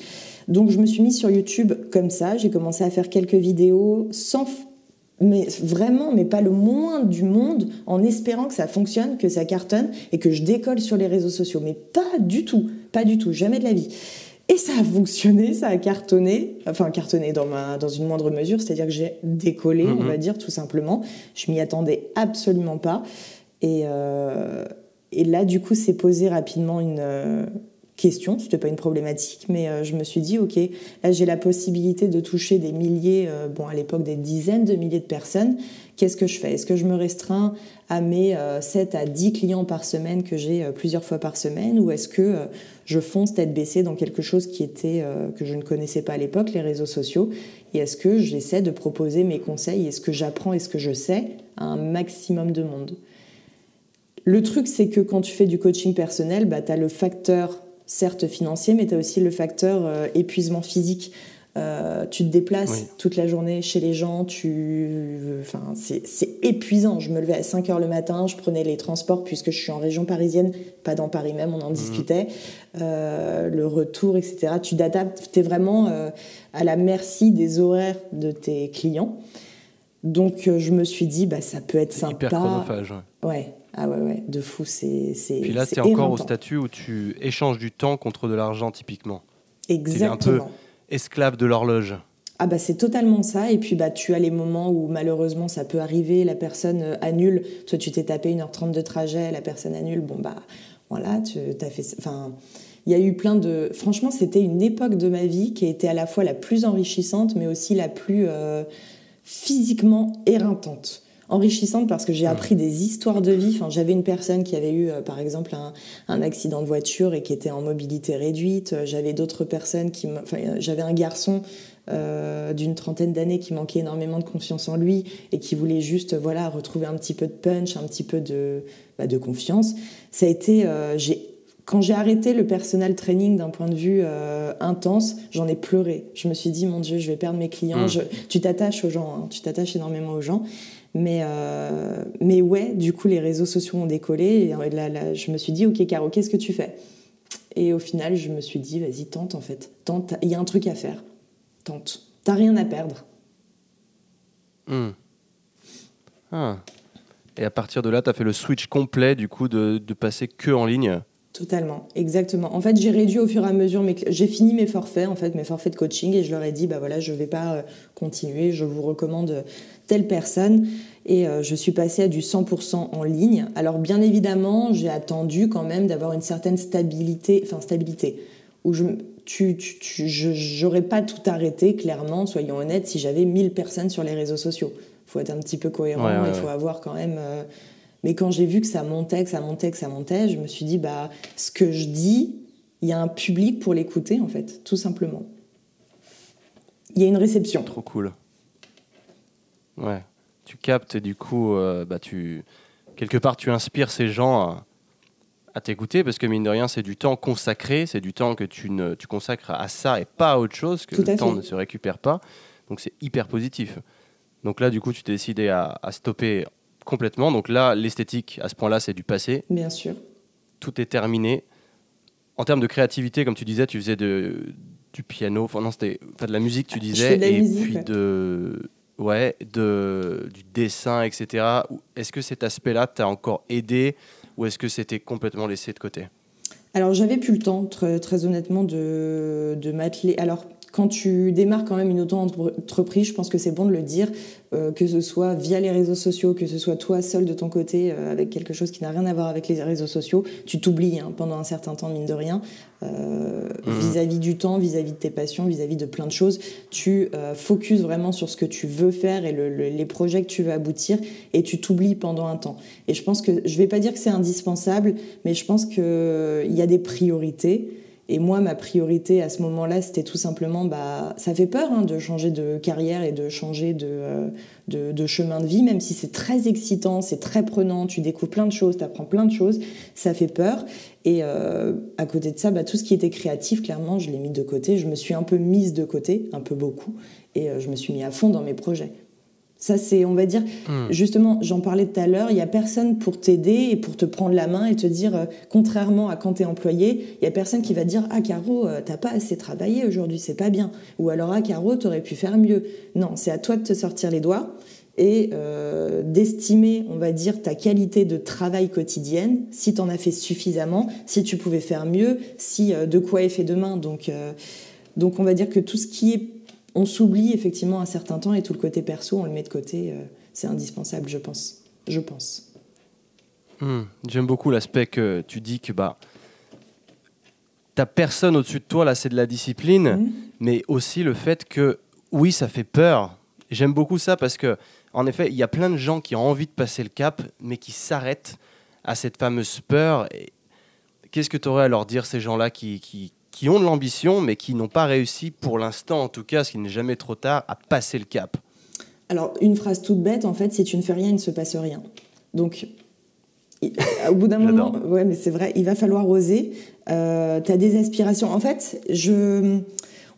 Donc je me suis mise sur YouTube comme ça, j'ai commencé à faire quelques vidéos sans mais vraiment, mais pas le moins du monde, en espérant que ça fonctionne, que ça cartonne et que je décolle sur les réseaux sociaux. Mais pas du tout, pas du tout, jamais de la vie. Et ça a fonctionné, ça a cartonné, enfin cartonné dans, ma, dans une moindre mesure, c'est-à-dire que j'ai décollé, on mhm. va dire tout simplement. Je m'y attendais absolument pas. Et, euh, et là, du coup, s'est posé rapidement une, euh, question, c'était pas une problématique, mais euh, je me suis dit, ok, là j'ai la possibilité de toucher des milliers, euh, bon à l'époque des dizaines de milliers de personnes, qu'est-ce que je fais? Est-ce que je me restreins à mes 7 euh, à 10 clients par semaine que j'ai plusieurs fois par semaine, ou est-ce que je fonce tête baissée dans quelque chose qui était que je ne connaissais pas à l'époque, les réseaux sociaux, et est-ce que j'essaie de proposer mes conseils, est-ce que j'apprends, est-ce que je sais à un maximum de monde? Le truc, c'est que quand tu fais du coaching personnel, bah, tu as le facteur certes financier, mais tu as aussi le facteur euh, épuisement physique. Euh, tu te déplaces toute la journée chez les gens, tu... enfin, c'est épuisant. Je me levais à 5 heures le matin, je prenais les transports puisque je suis en région parisienne, pas dans Paris même, on en mhm. discutait. Euh, le retour, etc. Tu t'adaptes, tu es vraiment à la merci des horaires de tes clients. Donc je me suis dit, bah, ça peut être sympa. Hyper chronophage. Ouais, ah ouais, ouais, de fou, c'est. Puis là, tu es encore au statut où tu échanges du temps contre de l'argent, typiquement. Exactement. Esclave de l'horloge. Ah bah c'est totalement ça. Et puis bah tu as les moments où malheureusement ça peut arriver, la personne euh, annule. Toi tu t'es tapé 1h30 de trajet, la personne annule. Bon bah voilà, tu as fait. Enfin, il y a eu plein de. Franchement, c'était une époque de ma vie qui a été à la fois la plus enrichissante, mais aussi la plus euh, physiquement éreintante enrichissante parce que j'ai appris des histoires de vie. Enfin, j'avais une personne qui avait eu, euh, par exemple, un, un, accident de voiture et qui était en mobilité réduite. J'avais d'autres personnes qui, enfin, j'avais un garçon euh, d'une trentaine d'années qui manquait énormément de confiance en lui et qui voulait juste, voilà, retrouver un petit peu de punch, un petit peu de, bah, de confiance. Ça a été, euh, j'ai quand j'ai arrêté le personal training d'un point de vue euh, intense, j'en ai pleuré. Je me suis dit, mon Dieu, je vais perdre mes clients. Mmh. Je, tu t'attaches aux gens, hein, tu t'attaches énormément aux gens. Mais, euh, mais ouais, du coup, les réseaux sociaux ont décollé. Et là, là, je me suis dit, OK, Caro, qu'est-ce que tu fais? Et au final, je me suis dit, vas-y, tente en fait. Tente, il y a un truc à faire. Tente. T'as rien à perdre. Hmm. Ah. Et à partir de là, tu as fait le switch complet, du coup, de, de passer que en ligne? Totalement, exactement. En fait, j'ai réduit au fur et à mesure, mais j'ai fini mes forfaits, en fait, mes forfaits de coaching, et je leur ai dit, bah voilà, je vais pas euh, continuer, je vous recommande telle personne, et euh, je suis passée à du 100% en ligne. Alors, bien évidemment, j'ai attendu quand même d'avoir une certaine stabilité, enfin stabilité, où je, tu, tu, j'aurais pas tout arrêté, clairement, soyons honnêtes, si j'avais 1000 personnes sur les réseaux sociaux. Il faut être un petit peu cohérent, il faut avoir quand même. Euh, mais quand j'ai vu que ça montait, que ça montait, que ça montait, je me suis dit, bah, ce que je dis, il y a un public pour l'écouter, en fait, tout simplement. Il y a une réception. Trop cool. Ouais. Tu captes, du coup, euh, bah, tu... quelque part, tu inspires ces gens à, t'écouter, parce que mine de rien, c'est du temps consacré, c'est du temps que tu, ne, tu consacres à ça et pas à autre chose, que le temps ne se récupère pas. Donc c'est hyper positif. Donc là, du coup, tu t'es décidé à, à stopper complètement. Donc là, l'esthétique, à ce point-là, c'est du passé. Bien sûr. Tout est terminé. En termes de créativité, comme tu disais, tu faisais de, du piano, enfin non, c'était de la musique, tu disais, et puis de, ouais, de, du dessin, etc. Est-ce que cet aspect-là t'a encore aidé ou est-ce que c'était complètement laissé de côté? Alors j'avais plus le temps, très, très honnêtement, de, de m'atteler. Alors quand tu démarres quand même une auto-entreprise, je pense que c'est bon de le dire, euh, que ce soit via les réseaux sociaux, que ce soit toi seul de ton côté euh, avec quelque chose qui n'a rien à voir avec les réseaux sociaux, tu t'oublies hein, pendant un certain temps, mine de rien, euh, mhm. vis-à-vis du temps, vis-à-vis de tes passions, vis-à-vis de plein de choses. Tu focuses vraiment sur ce que tu veux faire et les projets que tu veux aboutir et tu t'oublies pendant un temps. Et je pense que, je vais pas dire que c'est indispensable, mais je pense qu'il y a des priorités. Et moi, ma priorité à ce moment-là, c'était tout simplement, bah, ça fait peur hein, de changer de carrière et de changer euh, de, chemin de vie, même si c'est très excitant, c'est très prenant, tu découvres plein de choses, tu apprends plein de choses, ça fait peur. Et euh, à côté de ça, bah, tout ce qui était créatif, clairement, je l'ai mis de côté. Je me suis un peu mise de côté, un peu beaucoup, et euh, je me suis mis à fond dans mes projets. Ça, c'est, on va dire, hmm. justement, j'en parlais tout à l'heure, il n'y a personne pour t'aider et pour te prendre la main et te dire, euh, contrairement à quand tu es employé, il n'y a personne qui va dire Ah, Caro, euh, t'as pas assez travaillé aujourd'hui, c'est pas bien. Ou alors, Ah, Caro, t'aurais pu faire mieux. Non, c'est à toi de te sortir les doigts et euh, d'estimer, on va dire, ta qualité de travail quotidienne, si tu en as fait suffisamment, si tu pouvais faire mieux, si de quoi est fait demain. Donc, donc, on va dire que tout ce qui est on s'oublie effectivement un certain temps et tout le côté perso, on le met de côté. Euh, c'est indispensable, je pense. Je pense. Hmm. J'aime beaucoup l'aspect que tu dis que bah, t'as personne au-dessus de toi, là, c'est de la discipline, hmm. mais aussi le fait que, oui, ça fait peur. J'aime beaucoup ça parce que, en effet, il y a plein de gens qui ont envie de passer le cap, mais qui s'arrêtent à cette fameuse peur. Qu'est-ce que tu aurais à leur dire, ces gens-là qui, qui, qui ont de l'ambition, mais qui n'ont pas réussi, pour l'instant en tout cas, ce qui n'est jamais trop tard, à passer le cap Alors, une phrase toute bête, en fait, si tu ne fais rien, il ne se passe rien. Donc, au bout d'un moment, ouais, mais c'est vrai, il va falloir oser. Euh, tu as des aspirations. En fait, je,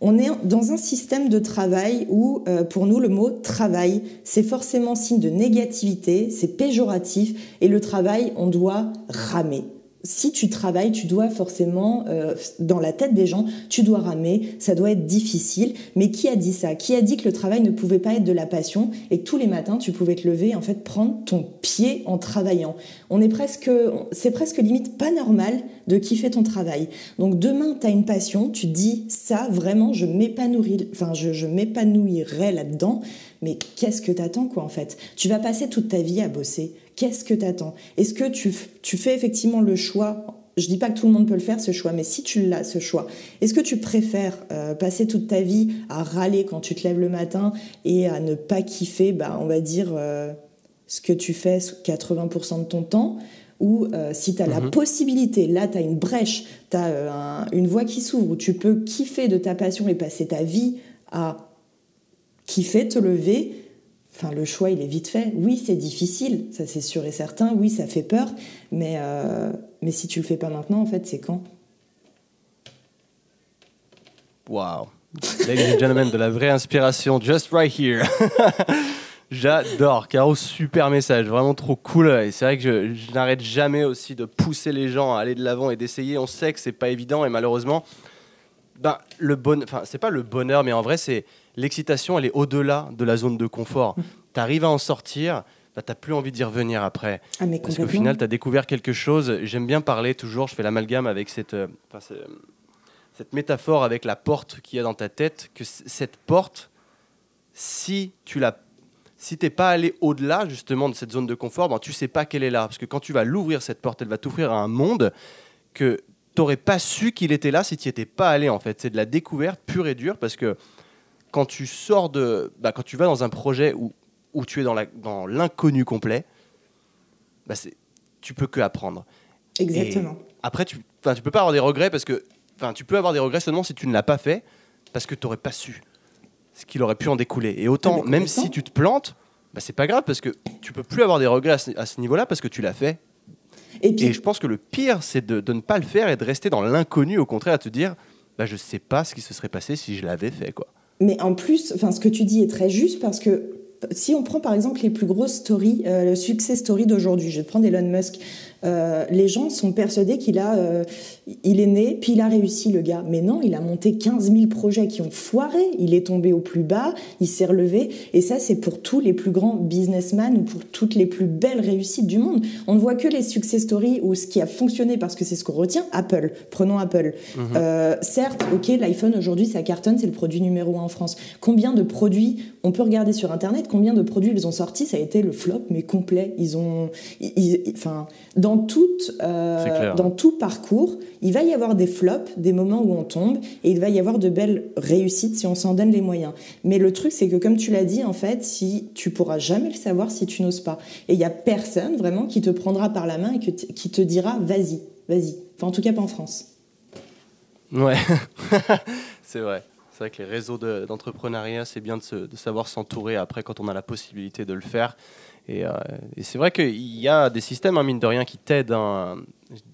on est dans un système de travail où, euh, pour nous, le mot travail, c'est forcément signe de négativité, c'est péjoratif, et le travail, on doit ramer si tu travailles, tu dois forcément, euh, dans la tête des gens, tu dois ramer, ça doit être difficile. Mais qui a dit ça? Qui a dit que le travail ne pouvait pas être de la passion et que tous les matins, tu pouvais te lever en fait prendre ton pied en travaillant? On est presque, c'est presque limite pas normal de kiffer ton travail. Donc demain, tu as une passion, tu dis ça, vraiment, je m'épanouirai, enfin, je m'épanouirai là-dedans. Mais qu'est-ce que t'attends, quoi, en fait? Tu vas passer toute ta vie à bosser Qu'est-ce que tu attends Est-ce que tu, fais effectivement le choix? Je dis pas que tout le monde peut le faire ce choix, mais si tu l'as ce choix, est-ce que tu préfères euh, passer toute ta vie à râler quand tu te lèves le matin et à ne pas kiffer, bah, on va dire, euh, ce que tu fais 80% de ton temps? Ou euh, si tu as la mhm. possibilité, là tu as une brèche, tu as une voie qui s'ouvre où tu peux kiffer de ta passion et passer ta vie à kiffer, te lever, Enfin, le choix, il est vite fait. Oui, c'est difficile, ça c'est sûr et certain. Oui, ça fait peur, mais, euh, mais si tu le fais pas maintenant, en fait, c'est quand? Wow. Ladies and gentlemen, de la vraie inspiration, just right here. J'adore, Caro, super message, vraiment trop cool. Et c'est vrai que je, n'arrête jamais aussi de pousser les gens à aller de l'avant et d'essayer. On sait que c'est pas évident et malheureusement, ben, le bon, enfin, c'est pas le bonheur, mais en vrai, c'est l'excitation, elle est au-delà de la zone de confort. tu arrives à en sortir, bah, tu n'as plus envie d'y revenir après. Ah, mais Parce qu'au final, tu as découvert quelque chose. J'aime bien parler toujours, je fais l'amalgame avec cette, euh, cette métaphore avec la porte qu'il y a dans ta tête, que cette porte, si tu l'as si t'es pas allé au-delà justement de cette zone de confort, ben, tu sais pas qu'elle est là. Parce que quand tu vas l'ouvrir, cette porte, elle va t'ouvrir à un monde que tu n'aurais pas su qu'il était là si tu n'y étais pas allé en fait. C'est de la découverte pure et dure parce que quand tu sors de, bah, quand tu vas dans un projet où, où tu es dans l'inconnu complet, bah tu peux que apprendre. Exactement. après, tu, tu peux pas avoir des regrets parce que, tu peux avoir des regrets seulement si tu ne l'as pas fait parce que tu n'aurais pas su ce qu'il aurait pu en découler. Et autant, ah, même si tu te plantes, bah, c'est pas grave parce que tu peux plus avoir des regrets à ce, niveau-là parce que tu l'as fait. Et, je pense que le pire, c'est de, ne pas le faire et de rester dans l'inconnu, au contraire, à te dire, bah, je sais pas ce qui se serait passé si je l'avais fait. quoi. Mais en plus, enfin, ce que tu dis est très juste parce que si on prend par exemple les plus grosses stories, euh, le succès story d'aujourd'hui, je vais prendre Elon Musk. Euh, les gens sont persuadés qu'il a, euh, il est né, puis il a réussi le gars. Mais non, il a monté 15 000 projets qui ont foiré. Il est tombé au plus bas, il s'est relevé. Et ça, c'est pour tous les plus grands businessmen ou pour toutes les plus belles réussites du monde. On ne voit que les success stories ou ce qui a fonctionné parce que c'est ce qu'on retient. Apple, prenons Apple. Mhm. Euh, certes, ok, l'iPhone aujourd'hui, ça cartonne, c'est le produit numéro un en France. Combien de produits on peut regarder sur Internet? Combien de produits ils ont sortis? Ça a été le flop, mais complet. Ils ont, enfin, dans dans, euh, dans tout parcours, il va y avoir des flops, des moments où on tombe, et il va y avoir de belles réussites si on s'en donne les moyens. Mais le truc, c'est que comme tu l'as dit, en fait, si tu pourras jamais le savoir si tu n'oses pas. Et il y a personne vraiment qui te prendra par la main et qui te dira vas-y, vas-y. Enfin, en tout cas, pas en France. Ouais, c'est vrai. C'est vrai que les réseaux d'entrepreneuriat, c'est bien de, de savoir s'entourer après quand on a la possibilité de le faire. Euh, et, c'est vrai qu'il y a des systèmes, hein, mine de rien, qui t'aident. Hein.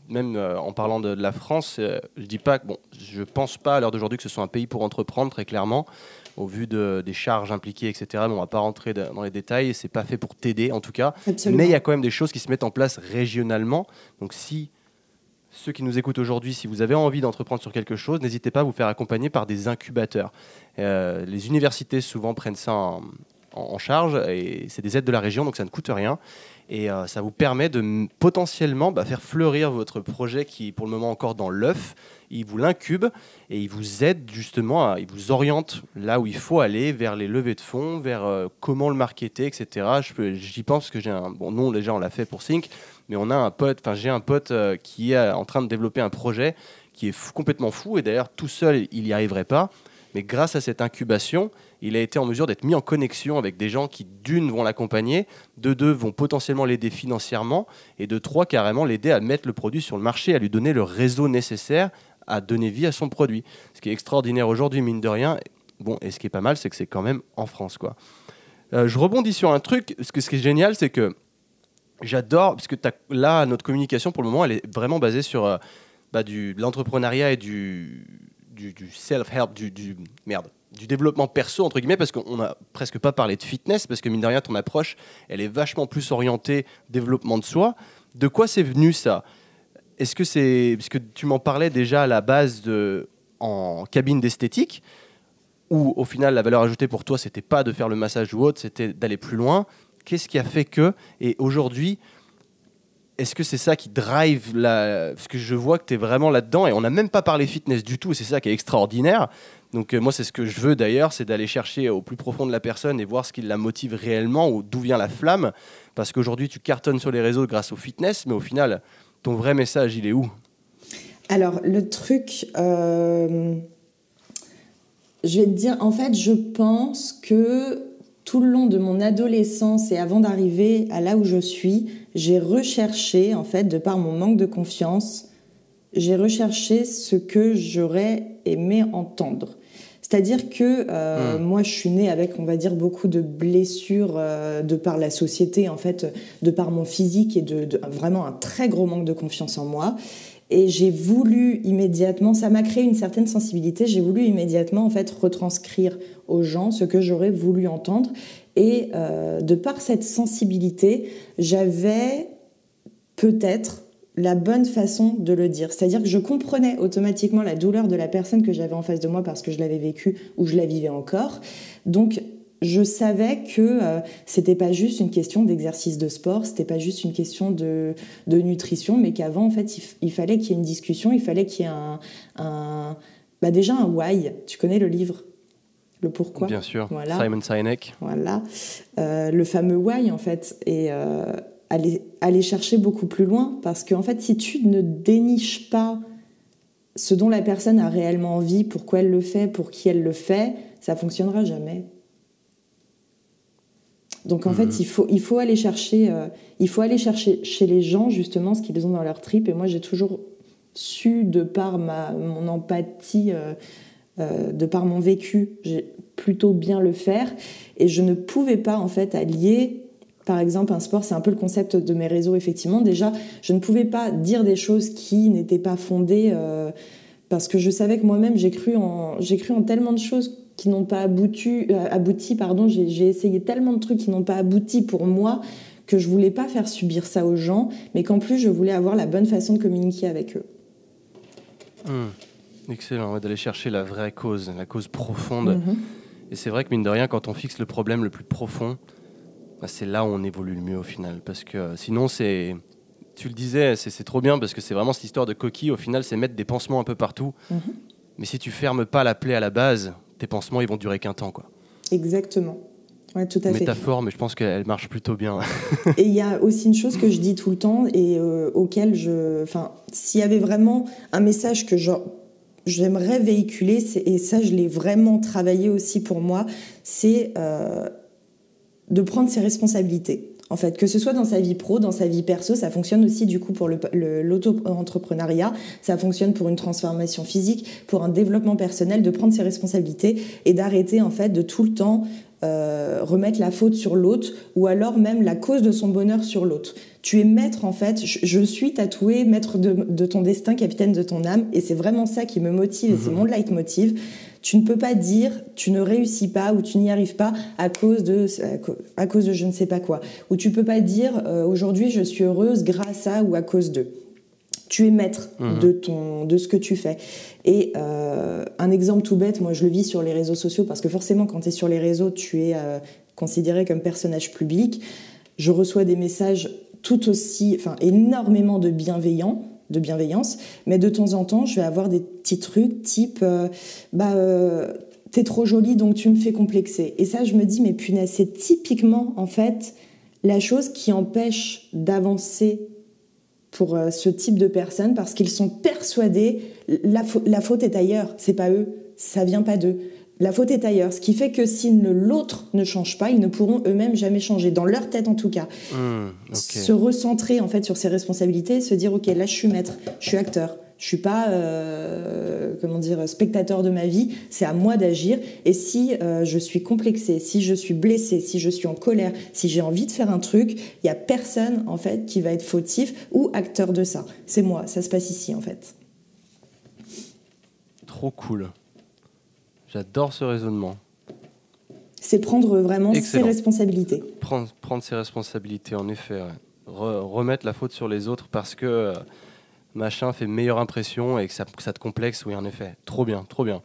même euh, en parlant de, la France, euh, je dis pas que, bon, je pense pas à l'heure d'aujourd'hui que ce soit un pays pour entreprendre, très clairement, au vu de, des charges impliquées, etc. Mais on va pas rentrer dans les détails. C'est pas fait pour t'aider, en tout cas. Mais il y a quand même des choses qui se mettent en place régionalement. Donc si ceux qui nous écoutent aujourd'hui, si vous avez envie d'entreprendre sur quelque chose, n'hésitez pas à vous faire accompagner par des incubateurs. les universités souvent prennent ça en, en, charge et c'est des aides de la région, donc ça ne coûte rien. Et euh, ça vous permet de potentiellement bah, faire fleurir votre projet qui est pour le moment encore dans l'œuf. Il vous l'incube et il vous aide justement, il vous oriente là où il faut aller, vers les levées de fonds, vers euh, comment le marketer, etc. J'y pense que j'ai un. Bon, non, déjà on l'a fait pour Sync, mais on a un pote, enfin j'ai un pote euh, qui est en train de développer un projet qui est complètement fou et d'ailleurs tout seul il n'y arriverait pas. Mais grâce à cette incubation, il a été en mesure d'être mis en connexion avec des gens qui, d'une, vont l'accompagner, de deux, vont potentiellement l'aider financièrement, et de trois, carrément l'aider à mettre le produit sur le marché, à lui donner le réseau nécessaire à donner vie à son produit. Ce qui est extraordinaire aujourd'hui, mine de rien. Bon, et ce qui est pas mal, c'est que c'est quand même en France, quoi. Euh, je rebondis sur un truc, ce qui est génial, c'est que j'adore, parce que là, notre communication, pour le moment, elle est vraiment basée sur euh, bah, du, de l'entrepreneuriat et du, self-help, du, merde, du développement perso, entre guillemets, parce qu'on n'a presque pas parlé de fitness, parce que mine de rien, ton approche, elle est vachement plus orientée développement de soi. De quoi c'est venu ça? Est-ce que c'est. Puisque tu m'en parlais déjà à la base de, en cabine d'esthétique, où au final, la valeur ajoutée pour toi, c'était pas de faire le massage ou autre, c'était d'aller plus loin. Qu'est-ce qui a fait que. Et aujourd'hui, est-ce que c'est ça qui drive la... Parce que je vois que tu es vraiment là-dedans et on n'a même pas parlé fitness du tout et c'est ça qui est extraordinaire. Donc euh, moi, c'est ce que je veux d'ailleurs, c'est d'aller chercher au plus profond de la personne et voir ce qui la motive réellement ou d'où vient la flamme. Parce qu'aujourd'hui, tu cartonnes sur les réseaux grâce au fitness, mais au final, ton vrai message, il est où? Alors, le truc... Euh, je vais te dire, en fait, je pense que tout le long de mon adolescence et avant d'arriver à là où je suis, j'ai recherché, en fait, de par mon manque de confiance, j'ai recherché ce que j'aurais aimé entendre. C'est-à-dire que euh, hmm. moi, je suis née avec, on va dire, beaucoup de blessures euh, de par la société, en fait, de par mon physique et de, de vraiment un très gros manque de confiance en moi. Et j'ai voulu immédiatement, ça m'a créé une certaine sensibilité, j'ai voulu immédiatement en fait retranscrire aux gens ce que j'aurais voulu entendre. Et euh, de par cette sensibilité, j'avais peut-être la bonne façon de le dire. C'est-à-dire que je comprenais automatiquement la douleur de la personne que j'avais en face de moi parce que je l'avais vécue ou je la vivais encore. Donc, je savais que euh, c'était pas juste une question d'exercice de sport, c'était pas juste une question de, de nutrition, mais qu'avant, en fait, il, fallait qu'il y ait une discussion, il fallait qu'il y ait un, un bah déjà un why. Tu connais le livre le pourquoi? Bien sûr, Simon Sinek. Voilà, euh, le fameux why en fait, et euh, aller, aller chercher beaucoup plus loin, parce qu'en fait, si tu ne déniches pas ce dont la personne a réellement envie, pourquoi elle le fait, pour qui elle le fait, ça fonctionnera jamais. Donc en fait, mhm. il faut, il faut aller chercher, euh, il faut aller chercher chez les gens justement ce qu'ils ont dans leur trip. Et moi, j'ai toujours su, de par ma, mon empathie, euh, euh, de par mon vécu, j'ai plutôt bien le faire. Et je ne pouvais pas en fait allier, par exemple, un sport. C'est un peu le concept de mes réseaux effectivement. Déjà, je ne pouvais pas dire des choses qui n'étaient pas fondées parce que je savais que moi-même j'ai cru en j'ai cru en tellement de choses qui n'ont pas abouti, euh, abouti pardon, j'ai essayé tellement de trucs qui n'ont pas abouti pour moi que je voulais pas faire subir ça aux gens, mais qu'en plus je voulais avoir la bonne façon de communiquer avec eux. Hmm. Excellent, d'aller chercher la vraie cause, la cause profonde. Mhm. Et c'est vrai que mine de rien, quand on fixe le problème le plus profond, c'est là où on évolue le mieux au final. Parce que euh, sinon, c'est. Tu le disais, c'est trop bien parce que c'est vraiment cette histoire de coquille. Au final, c'est mettre des pansements un peu partout. Mhm. Mais si tu fermes pas la plaie à la base, tes pansements, ils vont durer qu'un temps. Quoi. Exactement. Ouais, tout à Métaphore, mais je pense qu'elle marche plutôt bien. et il y a aussi une chose que je dis tout le temps et euh, auquel je. Enfin, s'il y avait vraiment un message que j'aimerais véhiculer, et ça, je l'ai vraiment travaillé aussi pour moi, c'est euh, de prendre ses responsabilités. En fait, que ce soit dans sa vie pro, dans sa vie perso, ça fonctionne aussi du coup pour l'auto-entrepreneuriat, ça fonctionne pour une transformation physique, pour un développement personnel, de prendre ses responsabilités et d'arrêter en fait de tout le temps euh, remettre la faute sur l'autre ou alors même la cause de son bonheur sur l'autre. Tu es maître en fait, je, suis tatoué, maître de, ton destin, capitaine de ton âme et c'est vraiment ça qui me motive et c'est mhm. mon leitmotiv. Tu ne peux pas dire tu ne réussis pas ou tu n'y arrives pas à cause de à cause de je ne sais pas quoi. Ou tu peux pas dire euh, aujourd'hui je suis heureuse grâce à ou à cause de. Tu es maître mhm. de ton de ce que tu fais. Et euh, un exemple tout bête, moi je le vis sur les réseaux sociaux parce que forcément quand tu es sur les réseaux, tu es euh, considéré comme personnage public. Je reçois des messages tout aussi, enfin énormément de bienveillants de bienveillance, mais de temps en temps, je vais avoir des petits trucs type euh, bah euh, t'es trop jolie donc tu me fais complexer. Et ça, je me dis mais punaise, c'est typiquement en fait la chose qui empêche d'avancer pour euh, ce type de personnes parce qu'ils sont persuadés la, la faute est ailleurs, c'est pas eux, ça vient pas d'eux. La faute est ailleurs, ce qui fait que si l'autre ne change pas, ils ne pourront eux-mêmes jamais changer, dans leur tête en tout cas. Mmh, se recentrer en fait sur ses responsabilités, se dire ok là je suis maître, je suis acteur, je suis pas euh, comment dire spectateur de ma vie, c'est à moi d'agir. Et si euh, je suis complexé, si je suis blessé, si je suis en colère, si j'ai envie de faire un truc, il y a personne en fait qui va être fautif ou acteur de ça. C'est moi, ça se passe ici en fait. Trop cool. J'adore ce raisonnement. C'est prendre vraiment ses responsabilités. Prendre, prendre ses responsabilités, en effet. remettre la faute sur les autres parce que euh, machin fait meilleure impression et que ça, ça, te complexe, oui, en effet. Trop bien, trop bien.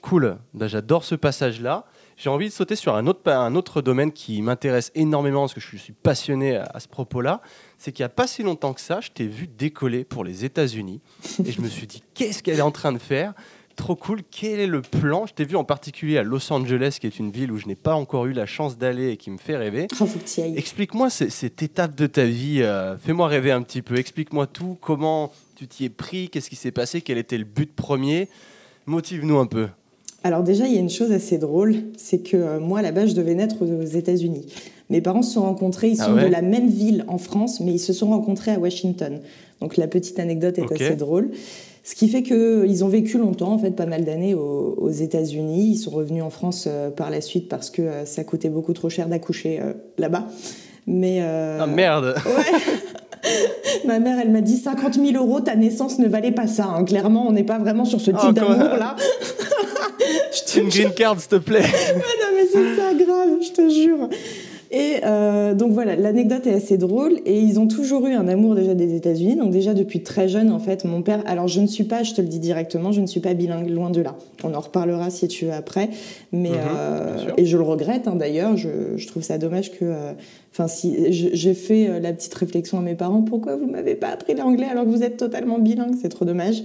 Cool. Ben, j'adore ce passage-là. J'ai envie de sauter sur un autre, un autre domaine qui m'intéresse énormément parce que je suis passionné à, à ce propos-là. C'est qu'il n'y a pas si longtemps que ça, je t'ai vu décoller pour les États-Unis et je me suis dit, qu'est-ce qu'elle est en train de faire? Trop cool. Quel est le plan? Je t'ai vu en particulier à Los Angeles, qui est une ville où je n'ai pas encore eu la chance d'aller et qui me fait rêver. Oh, Explique-moi cette étape de ta vie. Euh, fais-moi rêver un petit peu. Explique-moi tout. Comment tu t'y es pris? Qu'est-ce qui s'est passé? Quel était le but premier? Motive-nous un peu. Alors déjà, il y a une chose assez drôle, c'est que euh, moi, à la base, je devais naître aux États-Unis. Mes parents se sont rencontrés, ils ah sont de la même ville en France, mais ils se sont rencontrés à Washington. Donc la petite anecdote est assez drôle. Ce qui fait qu'ils ont vécu longtemps, en fait, pas mal d'années aux, États-Unis. Ils sont revenus en France euh, par la suite parce que euh, ça coûtait beaucoup trop cher d'accoucher euh, là-bas. Mais ah merde. Ouais. Ma mère, elle m'a dit 50 000 euros, ta naissance ne valait pas ça. Hein. Clairement, on n'est pas vraiment sur ce type oh, d'amour là. Une green card, s'il te plaît. non, mais c'est ça, grave, je te jure. Et euh, donc voilà, l'anecdote est assez drôle et ils ont toujours eu un amour déjà des États-Unis. Donc déjà depuis très jeune, en fait, mon père. Alors je ne suis pas, je te le dis directement, je ne suis pas bilingue, loin de là. On en reparlera si tu veux après. Mais mhm, euh, et je le regrette hein, d'ailleurs. Je, je, trouve ça dommage que. Euh, enfin, si j'ai fait la petite réflexion à mes parents, pourquoi vous m'avez pas appris l'anglais alors que vous êtes totalement bilingue? C'est trop dommage.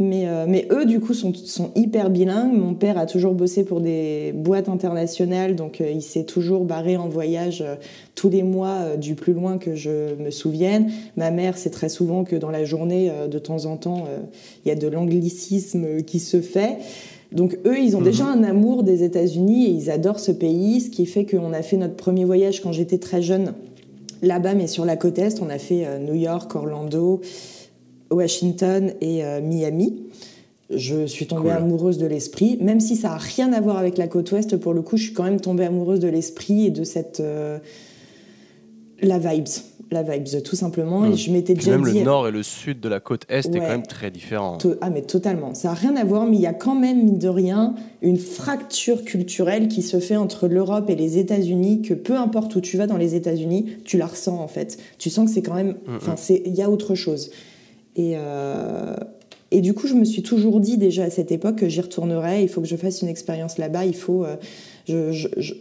Mais, euh, mais eux, du coup, sont, sont, hyper bilingues. Mon père a toujours bossé pour des boîtes internationales, donc euh, il s'est toujours barré en voyage euh, tous les mois du plus loin que je me souvienne. Ma mère, c'est très souvent que dans la journée, de temps en temps, il y a de l'anglicisme qui se fait. Donc eux, ils ont déjà mhm. un amour des États-Unis et ils adorent ce pays, ce qui fait qu'on a fait notre premier voyage quand j'étais très jeune là-bas, mais sur la côte Est. On a fait New York, Orlando. Washington et euh, Miami. Je suis tombée amoureuse de l'esprit, même si ça a rien à voir avec la côte ouest. Pour le coup, je suis quand même tombée amoureuse de l'esprit et de cette euh, la vibes, la vibes tout simplement. Et hmm. je m'étais déjà même le nord et le sud de la côte est est quand même très différent. Ah mais totalement. Ça a rien à voir, mais il y a quand même mine de rien une fracture culturelle qui se fait entre l'Europe et les États-Unis. Que peu importe où tu vas dans les États-Unis, tu la ressens en fait. Tu sens que c'est quand même, enfin c'est, il y a autre chose. Et, euh, et du coup, je me suis toujours dit déjà à cette époque que j'y retournerais, il faut que je fasse une expérience là-bas, il faut... Euh, je, je,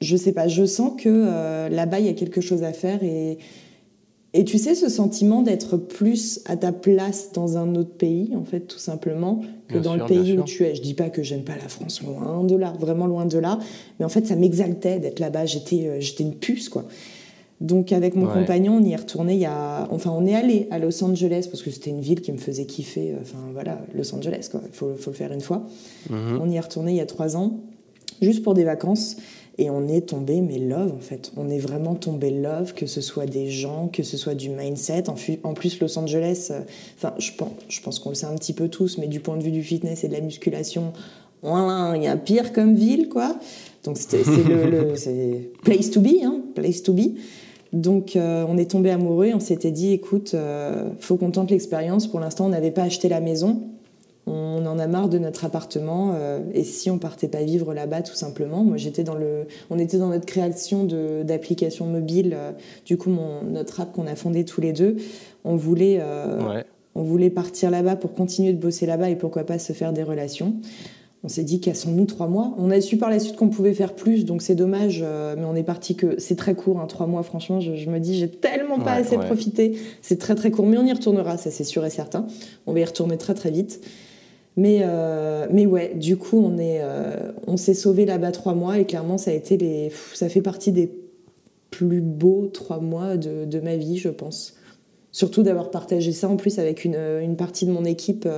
je, sais pas, je sens que euh, là-bas, il y a quelque chose à faire et... Et tu sais, ce sentiment d'être plus à ta place dans un autre pays, en fait, tout simplement, que dans le pays où tu es. Je dis pas que j'aime pas la France, loin de là, vraiment loin de là. Mais en fait, ça m'exaltait d'être là-bas. J'étais, j'étais une puce, quoi. Donc avec mon compagnon, on y est retourné il y a... Enfin, on est allé à Los Angeles parce que c'était une ville qui me faisait kiffer. Euh, enfin voilà, Los Angeles, quoi. Il faut, faut, le faire une fois. Mhm. On y est retourné il y a trois ans, juste pour des vacances. Et on est tombé, mais love en fait. On est vraiment tombé love, que ce soit des gens, que ce soit du mindset. En, plus, Los Angeles, euh, enfin, je pense, je pense qu'on le sait un petit peu tous, mais du point de vue du fitness et de la musculation, il y a pire comme ville, quoi. Donc c'est le, le place to be, hein, place to be. Donc euh, on est tombé amoureux, on s'était dit écoute, euh, faut qu'on tente l'expérience. Pour l'instant, on n'avait pas acheté la maison. On en a marre de notre appartement euh, et si on partait pas vivre là-bas tout simplement. Moi j'étais dans le, on était dans notre création d'applications mobiles. du coup mon, notre app qu'on a fondé tous les deux, on voulait, on voulait partir là-bas pour continuer de bosser là-bas et pourquoi pas se faire des relations. On s'est dit cassons-nous trois mois. On a su par la suite qu'on pouvait faire plus, donc c'est dommage, euh, mais on est parti que c'est très court, hein, trois mois. Franchement, je, me dis j'ai tellement pas assez profité. C'est très très court, mais on y retournera, ça c'est sûr et certain. On va y retourner très très vite. Mais euh, mais ouais, du coup on est euh, on s'est sauvé là-bas trois mois et clairement ça a été les ça fait partie des plus beaux trois mois de, de ma vie, je pense. Surtout d'avoir partagé ça en plus avec une, une partie de mon équipe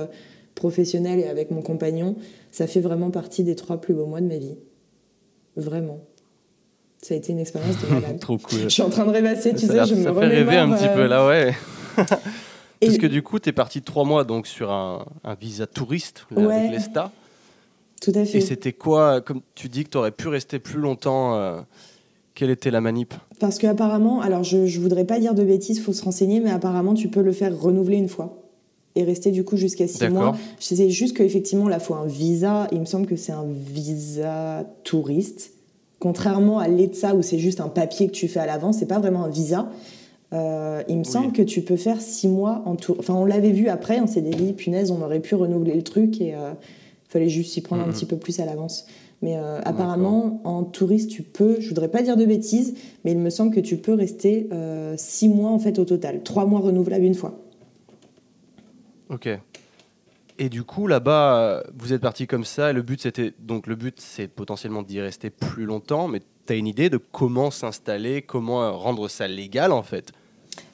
professionnelle et avec mon compagnon ça fait vraiment partie des trois plus beaux mois de ma vie. Vraiment. Ça a été une expérience de malade. Trop cool. Je suis en train de rêvasser, tu sais, je me Ça fait rêver un petit peu, là, ouais. Parce que du coup, tu es parti trois mois donc, sur un, visa touriste avec l'ESTA. Tout à fait. Et c'était quoi Comme tu dis que tu aurais pu rester plus longtemps, euh, quelle était la manip? Parce qu'apparemment, alors je ne voudrais pas dire de bêtises, il faut se renseigner, mais apparemment, tu peux le faire renouveler une fois et rester du coup jusqu'à six mois. Je sais juste qu'effectivement, là, il faut un visa. Il me semble que c'est un visa touriste. Contrairement à l'ETSA où c'est juste un papier que tu fais à l'avance, c'est pas vraiment un visa. Euh, il me semble que tu peux faire six mois en tour. Enfin, on l'avait vu après, on s'est dit, punaise, on aurait pu renouveler le truc et il euh, fallait juste s'y prendre un mhm. petit peu plus à l'avance. Mais euh, apparemment, en touriste, tu peux, je voudrais pas dire de bêtises, mais il me semble que tu peux rester six mois en fait au total. Trois mois renouvelables une fois. Ok. Et du coup, là-bas, vous êtes parti comme ça. Et le but, c'était donc le but, c'est potentiellement d'y rester plus longtemps. Mais tu as une idée de comment s'installer, comment rendre ça légal en fait?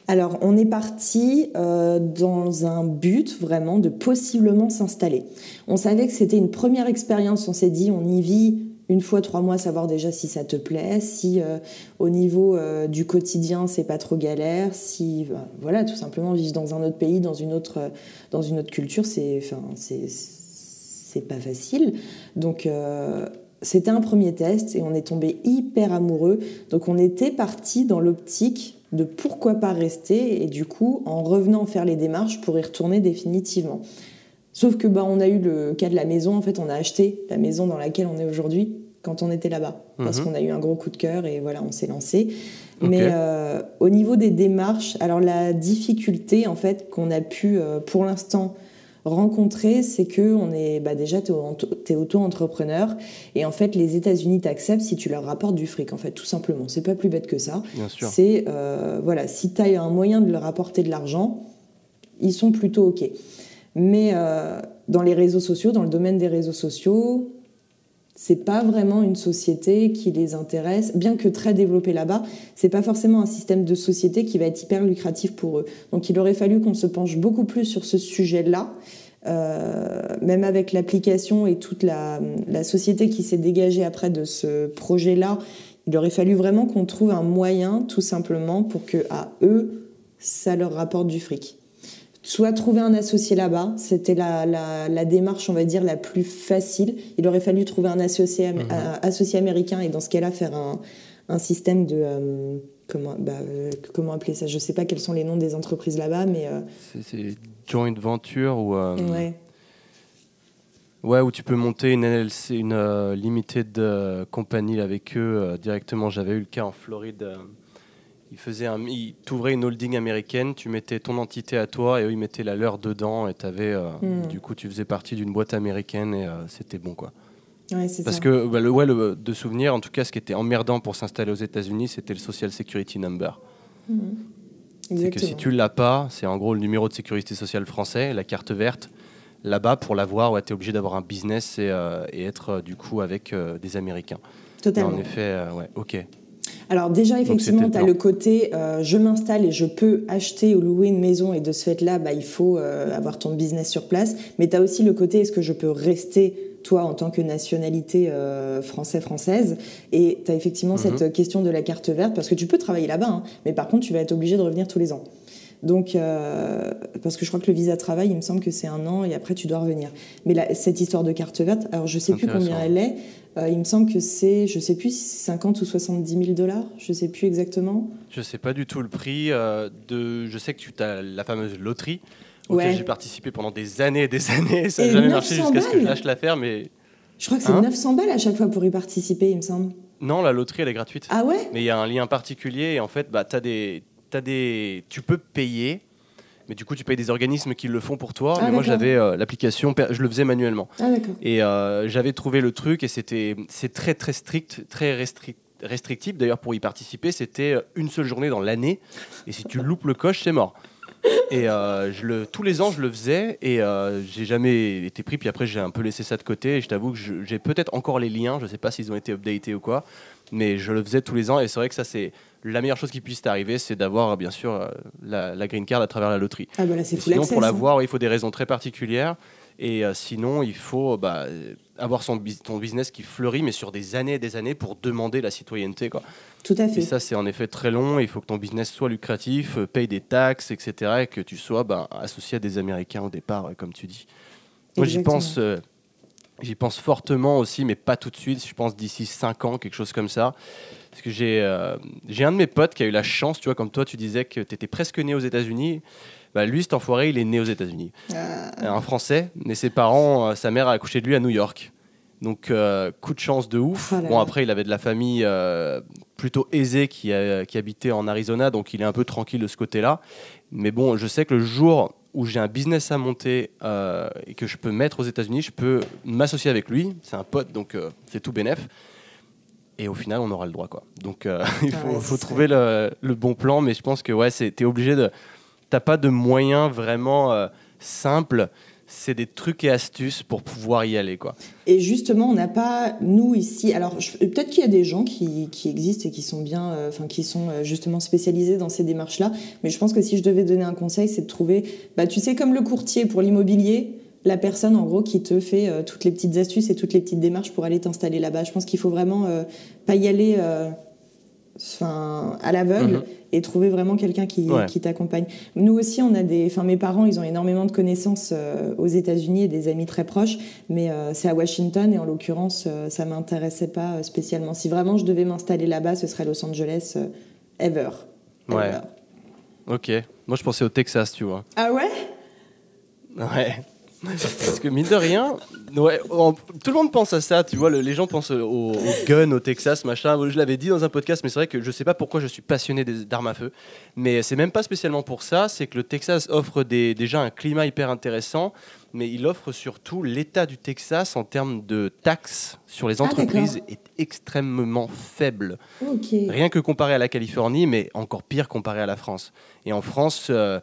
Alors, on est parti euh, dans un but vraiment de possiblement s'installer. On savait que c'était une première expérience. On s'est dit, on y vit une fois trois mois, savoir déjà si ça te plaît, si euh, au niveau euh, du quotidien c'est pas trop galère, si bah, voilà tout simplement vivre dans un autre pays, dans une autre dans une autre culture, c'est enfin c'est c'est pas facile. Donc euh, c'était un premier test et on est tombé hyper amoureux. Donc on était parti dans l'optique de pourquoi pas rester et du coup en revenant faire les démarches pour y retourner définitivement. Sauf que bah, on a eu le cas de la maison, en fait, on a acheté la maison dans laquelle on est aujourd'hui quand on était là-bas, parce mhm. qu'on a eu un gros coup de cœur et voilà, on s'est lancé. Mais euh, au niveau des démarches, alors la difficulté en fait qu'on a pu euh, pour l'instant rencontrer, c'est que on est bah déjà tu es auto-entrepreneur et en fait les États-Unis t'acceptent si tu leur rapportes du fric en fait tout simplement. C'est pas plus bête que ça. C'est euh, voilà, si tu as un moyen de leur apporter de l'argent, ils sont plutôt OK. Mais dans les réseaux sociaux, dans le domaine des réseaux sociaux, c'est pas vraiment une société qui les intéresse, bien que très développée là-bas, c'est pas forcément un système de société qui va être hyper lucratif pour eux. Donc il aurait fallu qu'on se penche beaucoup plus sur ce sujet-là, euh, même avec l'application et toute la, société qui s'est dégagée après de ce projet-là. Il aurait fallu vraiment qu'on trouve un moyen, tout simplement, pour que à eux, ça leur rapporte du fric soit trouver un associé là-bas, c'était la, la, démarche, on va dire, la plus facile. Il aurait fallu trouver un associé, mhm. euh, associé américain et dans ce cas-là faire un, un système de... Euh, comment, bah, euh, comment appeler ça? Je ne sais pas quels sont les noms des entreprises là-bas, mais... C'est joint venture ou... ouais. Ouais, où tu peux monter une LLC, une limited compagnie avec eux directement. J'avais eu le cas en Floride il faisait un, t'ouvrait une holding américaine, tu mettais ton entité à toi et eux ils mettaient la leur dedans et avais, euh, hmm. du coup tu faisais partie d'une boîte américaine et euh, c'était bon quoi. Ouais, Parce que bah, le, ouais, le, de souvenir, en tout cas, ce qui était emmerdant pour s'installer aux États-Unis, c'était le Social Security Number. Hmm. C'est que si tu l'as pas, c'est en gros le numéro de sécurité sociale français, la carte verte. Là-bas, pour l'avoir, ouais, tu es obligé d'avoir un business et, euh, et être du coup avec des Américains. Totalement. en effet, ouais, ok. Alors déjà, effectivement, tu as le côté euh, je m'installe et je peux acheter ou louer une maison et de ce fait-là, bah, il faut euh, avoir ton business sur place. Mais tu as aussi le côté est-ce que je peux rester toi en tant que nationalité euh, français-française Et tu as effectivement cette mhm. question de la carte verte parce que tu peux travailler là-bas, hein, mais par contre, tu vas être obligé de revenir tous les ans. Donc, euh, parce que je crois que le visa travail, il me semble que c'est un an et après tu dois revenir. Mais cette histoire de carte verte, alors je sais plus combien elle est. Euh, il me semble que c'est, je sais plus si c'est 50 ou 70 000 dollars, je sais plus exactement. Je sais pas du tout le prix. Euh, de, je sais que tu as la fameuse loterie auquel j'ai participé pendant des années et des années. Ça n'a jamais marché jusqu'à ce que je lâche l'affaire, mais. Je crois que c'est 900 hein balles à chaque fois pour y participer, il me semble. Non, la loterie, elle est gratuite. Ah ouais? Mais il y a un lien particulier et en fait, bah, as des, as des... tu peux payer mais du coup tu payes des organismes qui le font pour toi. Ah, mais moi j'avais euh, l'application, je le faisais manuellement. Ah, et euh, j'avais trouvé le truc et c'était c'est très très strict, très restrict, restrictif. D'ailleurs pour y participer c'était euh, une seule journée dans l'année et si tu loupes le coche c'est mort. Et je le, tous les ans, je le faisais et j'ai jamais été pris. Puis après, j'ai un peu laissé ça de côté. Et je t'avoue que j'ai peut-être encore les liens. Je sais pas s'ils ont été updatés ou quoi. Mais je le faisais tous les ans. Et c'est vrai que ça, c'est la meilleure chose qui puisse t'arriver, c'est d'avoir bien sûr euh, la, green card à travers la loterie. Ah bah là, c'est Sinon, pour l'avoir, hein. il faut des raisons très particulières. Et euh, sinon, il faut bah, avoir son, ton business qui fleurit, mais sur des années et des années pour demander la citoyenneté. Quoi. Tout à fait. Et ça, c'est en effet très long. Il faut que ton business soit lucratif, euh, paye des taxes, etc. Et que tu sois bah, associé à des Américains au départ, comme tu dis. Moi, j'y pense, j'y pense fortement aussi, mais pas tout de suite. Je pense d'ici 5 ans, quelque chose comme ça. Parce que j'ai euh, j'ai un de mes potes qui a eu la chance, tu vois, comme toi, tu disais que tu étais presque né aux États-Unis. Bah, lui, cet enfoiré, il est né aux États-Unis. Ah. Un Français, mais ses parents, euh, sa mère a accouché de lui à New York. Donc, euh, coup de chance de ouf. Oh bon, après, il avait de la famille plutôt aisée qui, qui, habitait en Arizona, donc il est un peu tranquille de ce côté-là. Mais bon, je sais que le jour où j'ai un business à monter et que je peux mettre aux États-Unis, je peux m'associer avec lui. C'est un pote, donc c'est tout bénef et au final on aura le droit quoi. Donc euh, il faut, trouver le, bon plan, mais je pense que ouais, tu es obligé de, t'as pas de moyens vraiment euh, simples. C'est des trucs et astuces pour pouvoir y aller quoi. Et justement, on n'a pas nous ici. Alors peut-être qu'il y a des gens qui, qui, existent et qui sont bien, euh, enfin qui sont justement spécialisés dans ces démarches-là. Mais je pense que si je devais donner un conseil, c'est de trouver, bah tu sais comme le courtier pour l'immobilier la personne en gros qui te fait euh, toutes les petites astuces et toutes les petites démarches pour aller t'installer là-bas. Je pense qu'il faut vraiment euh, pas y aller euh, enfin à l'aveugle mhm. et trouver vraiment quelqu'un qui, qui t'accompagne. Nous aussi, on a des, enfin mes parents, ils ont énormément de connaissances aux États-Unis et des amis très proches, mais c'est à Washington et en l'occurrence, ça m'intéressait pas spécialement. Si vraiment je devais m'installer là-bas, ce serait Los Angeles ever. Ouais. Ok. Moi, je pensais au Texas, tu vois. Ah ouais? Ouais. Parce que mine de rien, ouais, tout le monde pense à ça, tu vois, les gens pensent au, gun, au Texas, machin. Je l'avais dit dans un podcast, mais c'est vrai que je sais pas pourquoi je suis passionné d'armes à feu. Mais c'est même pas spécialement pour ça, c'est que le Texas offre déjà un climat hyper intéressant, mais il offre surtout l'État du Texas en termes de taxes sur les ah, entreprises est extrêmement faible. Rien que comparé à la Californie, mais encore pire comparé à la France. Et en France, euh,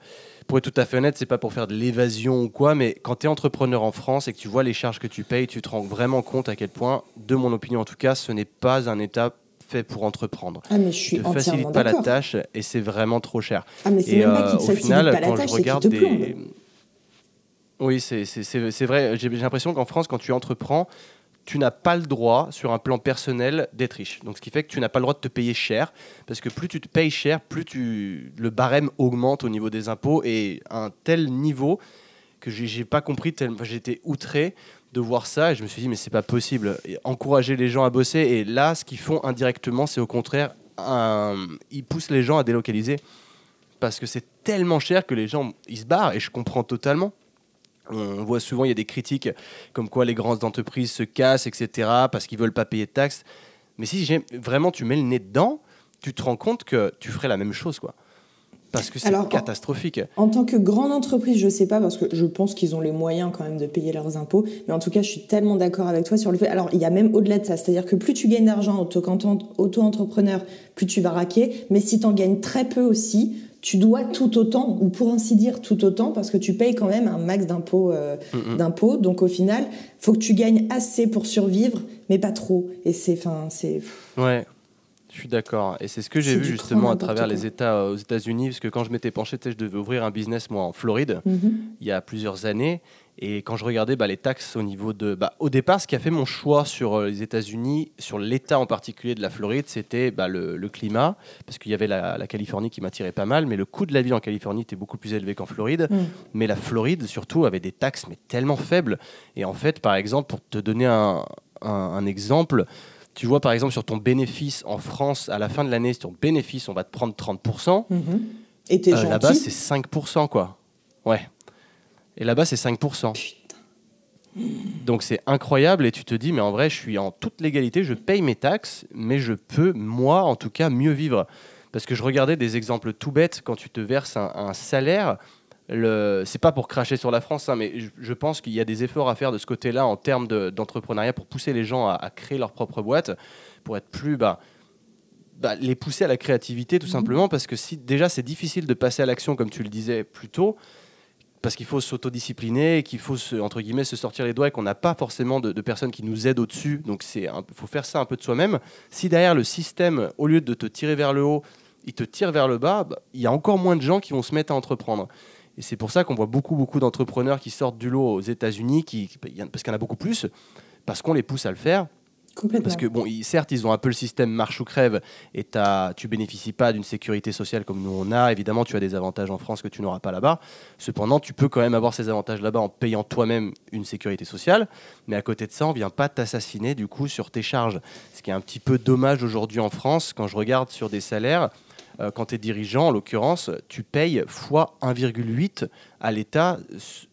pour être tout à fait honnête, c'est pas pour faire de l'évasion ou quoi, mais quand tu es entrepreneur en France et que tu vois les charges que tu payes, tu te rends vraiment compte à quel point, de mon opinion en tout cas, ce n'est pas un État fait pour entreprendre. Ah, mais je suis te facilite pas la tâche et c'est vraiment trop cher. Ah, mais et euh, au final, quand je regarde des. Oui, c'est vrai. J'ai l'impression qu'en France, quand tu entreprends, tu n'as pas le droit, sur un plan personnel, d'être riche. Donc, ce qui fait que tu n'as pas le droit de te payer cher, parce que plus tu te payes cher, plus le barème augmente au niveau des impôts, et à un tel niveau que j'ai pas compris, j'étais outré de voir ça, et je me suis dit, mais c'est pas possible. encourager les gens à bosser, et là, ce qu'ils font indirectement, c'est au contraire, ils poussent les gens à délocaliser, parce que c'est tellement cher que les gens, ils se barrent, et je comprends totalement. On voit souvent, il y a des critiques comme quoi les grandes entreprises se cassent, etc., parce qu'ils veulent pas payer de taxes. Mais si vraiment tu mets le nez dedans, tu te rends compte que tu ferais la même chose, quoi. Parce que c'est catastrophique. En, tant que grande entreprise, je sais pas, parce que je pense qu'ils ont les moyens quand même de payer leurs impôts. Mais en tout cas, je suis tellement d'accord avec toi sur le fait. Alors, il y a même au-delà de ça. C'est-à-dire que plus tu gagnes d'argent auto-entrepreneur, plus tu vas raquer. Mais si tu en gagnes très peu aussi, tu dois tout autant, ou pour ainsi dire tout autant, parce que tu payes quand même un max d'impôts. Euh, d'impôts. Donc au final, faut que tu gagnes assez pour survivre, mais pas trop. Et c'est, enfin, c'est. Ouais. Je suis d'accord. Et c'est ce que j'ai vu justement à travers les États euh, aux États-Unis, parce que quand je m'étais penché, je devais ouvrir un business moi en Floride mm-hmm. il y a plusieurs années. Et quand je regardais bah, les taxes au niveau de. Bah, au départ, ce qui a fait mon choix sur euh, les États-Unis, sur l'État en particulier de la Floride, c'était bah, le, climat, parce qu'il y avait la, Californie qui m'attirait pas mal, mais le coût de la vie en Californie était beaucoup plus élevé qu'en Floride. Mm. Mais la Floride, surtout, avait des taxes mais tellement faibles. Et en fait, par exemple, pour te donner un, un, exemple, tu vois, par exemple, sur ton bénéfice en France, à la fin de l'année, sur ton bénéfice, on va te prendre 30%. Mm-hmm. Et euh, Là-bas, c'est 5%, quoi. Ouais. Et là-bas, c'est 5%. Donc c'est incroyable et tu te dis, mais en vrai, je suis en toute légalité, je paye mes taxes, mais je peux, moi, en tout cas, mieux vivre. Parce que je regardais des exemples tout bêtes, quand tu te verses un, salaire, le... c'est pas pour cracher sur la France, hein, mais je, pense qu'il y a des efforts à faire de ce côté-là en termes d'entrepreneuriat pour pousser les gens à, créer leur propre boîte, pour être plus... Bah, bah, les pousser à la créativité tout simplement parce que si déjà c'est difficile de passer à l'action comme tu le disais plus tôt, parce qu'il faut s'autodiscipliner, qu'il faut se, entre guillemets se sortir les doigts et qu'on n'a pas forcément de, personnes qui nous aident au-dessus. Donc c'est faut faire ça un peu de soi-même. Si derrière le système, au lieu de te tirer vers le haut, il te tire vers le bas, bah, il y a encore moins de gens qui vont se mettre à entreprendre. Et c'est pour ça qu'on voit beaucoup, beaucoup d'entrepreneurs qui sortent du lot aux États-Unis, qui, parce qu'il y en a beaucoup plus, parce qu'on les pousse à le faire. Parce que, bon, certes, ils ont un peu le système marche ou crève et tu bénéficies pas d'une sécurité sociale comme nous on a. Évidemment, tu as des avantages en France que tu n'auras pas là-bas. Cependant, tu peux quand même avoir ces avantages là-bas en payant toi-même une sécurité sociale. Mais à côté de ça, on vient pas t'assassiner du coup sur tes charges. Ce qui est un petit peu dommage aujourd'hui en France quand je regarde sur des salaires. Euh, quand tu es dirigeant, en l'occurrence, tu payes fois 1,8 à l'État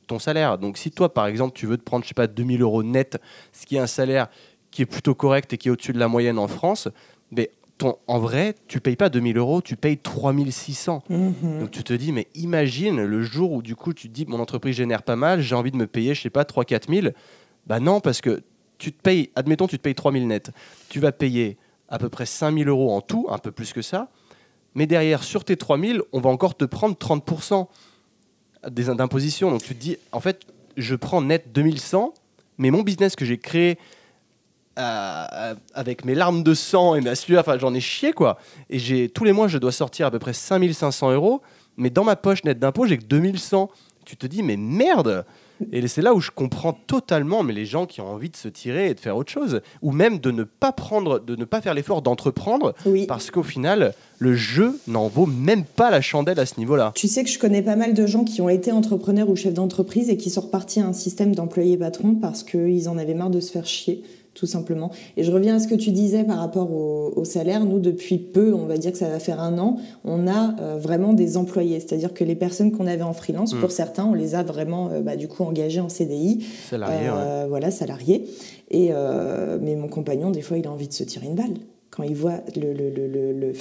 ton salaire. Donc si toi, par exemple, tu veux te prendre, je sais pas, 2000 euros net, ce qui est un salaire qui est plutôt correct et qui est au-dessus de la moyenne en France, mais ton, en vrai, tu payes pas 2000 euros, tu payes 3600. Mhm. Donc tu te dis, mais imagine le jour où du coup tu te dis, mon entreprise génère pas mal, j'ai envie de me payer, je sais pas, 3-4 000. Bah non, parce que tu te payes, admettons, tu te payes 3000 net. Tu vas payer à peu près 5000 euros en tout, un peu plus que ça. Mais derrière, sur tes 3000, on va encore te prendre 30% d'imposition. Donc tu te dis, en fait, je prends net 2100, mais mon business que j'ai créé avec mes larmes de sang et ma sueur, enfin j'en ai chié quoi. Et j'ai tous les mois je dois sortir à peu près 5500 euros, mais dans ma poche nette d'impôt j'ai que 2100. Tu te dis mais merde et c'est là où je comprends totalement mais les gens qui ont envie de se tirer et de faire autre chose, ou même de ne pas prendre, de ne pas faire l'effort d'entreprendre, parce qu'au final le jeu n'en vaut même pas la chandelle à ce niveau-là. Tu sais que je connais pas mal de gens qui ont été entrepreneurs ou chefs d'entreprise et qui sont repartis à un système d'employés patrons parce qu'ils en avaient marre de se faire chier tout simplement. Et je reviens à ce que tu disais par rapport au, salaire. Nous, depuis peu, on va dire que ça va faire un an, on a euh, vraiment des employés. C'est-à-dire que les personnes qu'on avait en freelance, pour hmm. certains, on les a vraiment bah, du coup engagés en CDI. Salariés, Voilà, salariés. Et, mais mon compagnon, des fois, il a envie de se tirer une balle. Quand il voit le... le, le, le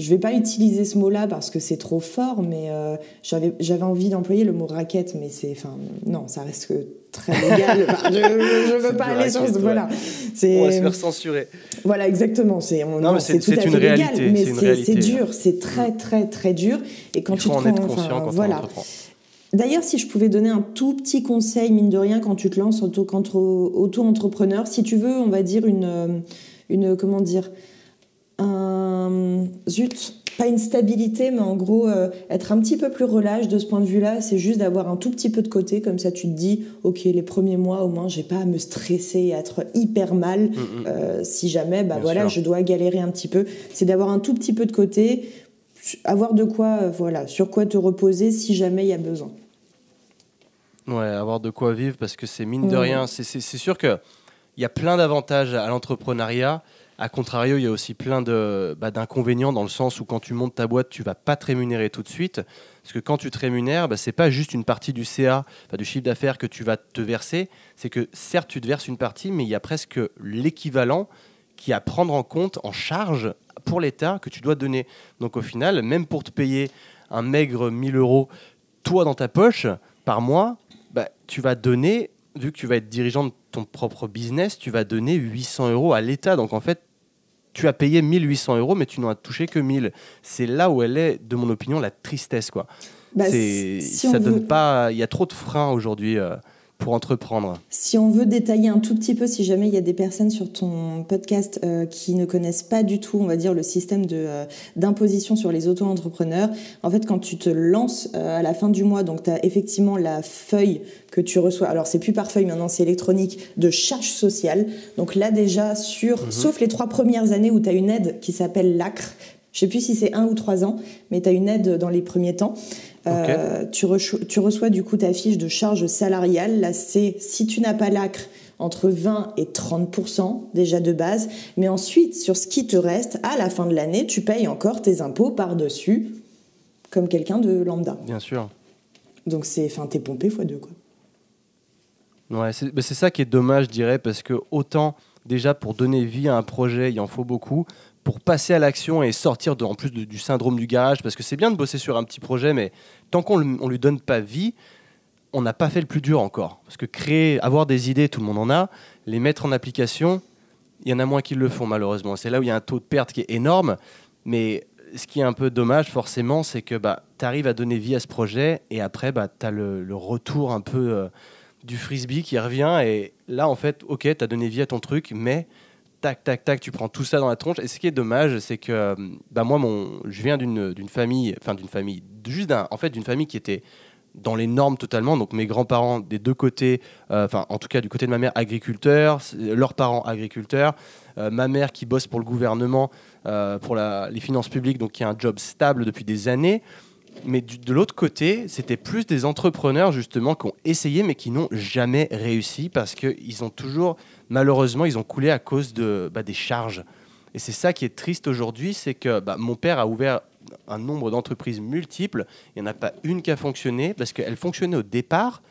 je vais pas utiliser ce mot-là parce que c'est trop fort, mais euh, j'avais j'avais envie d'employer le mot raquette, mais c'est enfin non, ça reste que très légal. je, ne veux pas aller sur ce voilà. On va se faire censurer. Voilà exactement. C'est non, c'est tout à fait légal, mais c'est dur, c'est très très très dur. Et quand Il tu te en être conscient quand voilà. D'ailleurs, si je pouvais donner un tout petit conseil, mine de rien, quand tu te lances auto-entrepreneur, si tu veux, on va dire une, euh, une comment dire, un zut, pas une stabilité, mais en gros euh, être un petit peu plus relâche de ce point de vue-là, c'est juste d'avoir un tout petit peu de côté, comme ça tu te dis, ok, les premiers mois au moins, j'ai pas à me stresser et à être hyper mal. Mm, mm. Euh, si jamais, bah voilà, je dois galérer un petit peu, c'est d'avoir un tout petit peu de côté, avoir de quoi, euh, voilà, sur quoi te reposer si jamais il y a besoin. Ouais, avoir de quoi vivre parce que c'est mine de rien, c'est sûr que il y a plein d'avantages à l'entrepreneuriat. A contrario, il y a aussi plein bah, d'inconvénients dans le sens où quand tu montes ta boîte, tu vas pas te rémunérer tout de suite. Parce que quand tu te rémunères, bah, ce n'est pas juste une partie du CA, du chiffre d'affaires que tu vas te verser. C'est que certes, tu te verses une partie, mais il y a presque l'équivalent qui est à prendre en compte, en charge pour l'État que tu dois donner. Donc au final, même pour te payer un maigre 1000 euros, toi dans ta poche, par mois, bah, tu vas donner, vu que tu vas être dirigeant de ton propre business, tu vas donner 800 euros à l'État. Donc en fait, tu as payé 1800 euros, mais tu n'en as touché que 1000. C'est là où elle est, de mon opinion, la tristesse. Quoi. Bah, ça donne pas. Il y a trop de freins aujourd'hui. Euh, pour entreprendre Si on veut détailler un tout petit peu, si jamais il y a des personnes sur ton podcast euh, qui ne connaissent pas du tout, on va dire, le système de, euh, d'imposition sur les auto-entrepreneurs, en fait, quand tu te lances euh, à la fin du mois, donc tu as effectivement la feuille que tu reçois, alors c'est plus par feuille maintenant, c'est électronique, de charge sociale. Donc là déjà, sur, mhm. sauf les trois premières années où tu as une aide qui s'appelle l'ACRE, je sais plus si c'est un ou trois ans, mais tu as une aide dans les premiers temps. Euh, tu, reçois, du coup ta fiche de charge salariale. Là, c'est si tu n'as pas l'acre, entre 20 et 30% déjà de base. Mais ensuite, sur ce qui te reste, à la fin de l'année, tu payes encore tes impôts par-dessus, comme quelqu'un de lambda. Bien sûr. Donc, c'est, enfin, t'es pompé fois deux, quoi. Ouais, c'est, ça qui est dommage, je dirais, parce que autant déjà pour donner vie à un projet, il en faut beaucoup pour passer à l'action et sortir de, en plus du syndrome du garage, parce que c'est bien de bosser sur un petit projet, mais tant qu'on ne lui donne pas vie, on n'a pas fait le plus dur encore. Parce que créer, avoir des idées, tout le monde en a, les mettre en application, il y en a moins qui le font malheureusement. C'est là où il y a un taux de perte qui est énorme, mais ce qui est un peu dommage forcément, c'est que bah, tu arrives à donner vie à ce projet et après, bah, tu as le, retour un peu euh, du frisbee qui revient et là, en fait, ok, tu as donné vie à ton truc, mais tac, tac, tac, tu prends tout ça dans la tronche. Et ce qui est dommage, c'est que euh, bah, moi, mon, je viens d'une famille, enfin d'une famille, juste en fait d'une famille qui était dans les normes totalement. Donc mes grands-parents des deux côtés, euh, enfin en tout cas du côté de ma mère, agriculteurs, leurs parents agriculteurs, euh, ma mère qui bosse pour le gouvernement, pour les finances publiques, donc qui a un job stable depuis des années. Mais de l'autre côté, c'était plus des entrepreneurs justement qui ont essayé mais qui n'ont jamais réussi parce qu'ils ont toujours malheureusement, ils ont coulé à cause de, bah, des charges. Et c'est ça qui est triste aujourd'hui, c'est que bah, mon père a ouvert un nombre d'entreprises multiples. Il n'y en a pas une qui a fonctionné parce qu'elle fonctionnait au départ,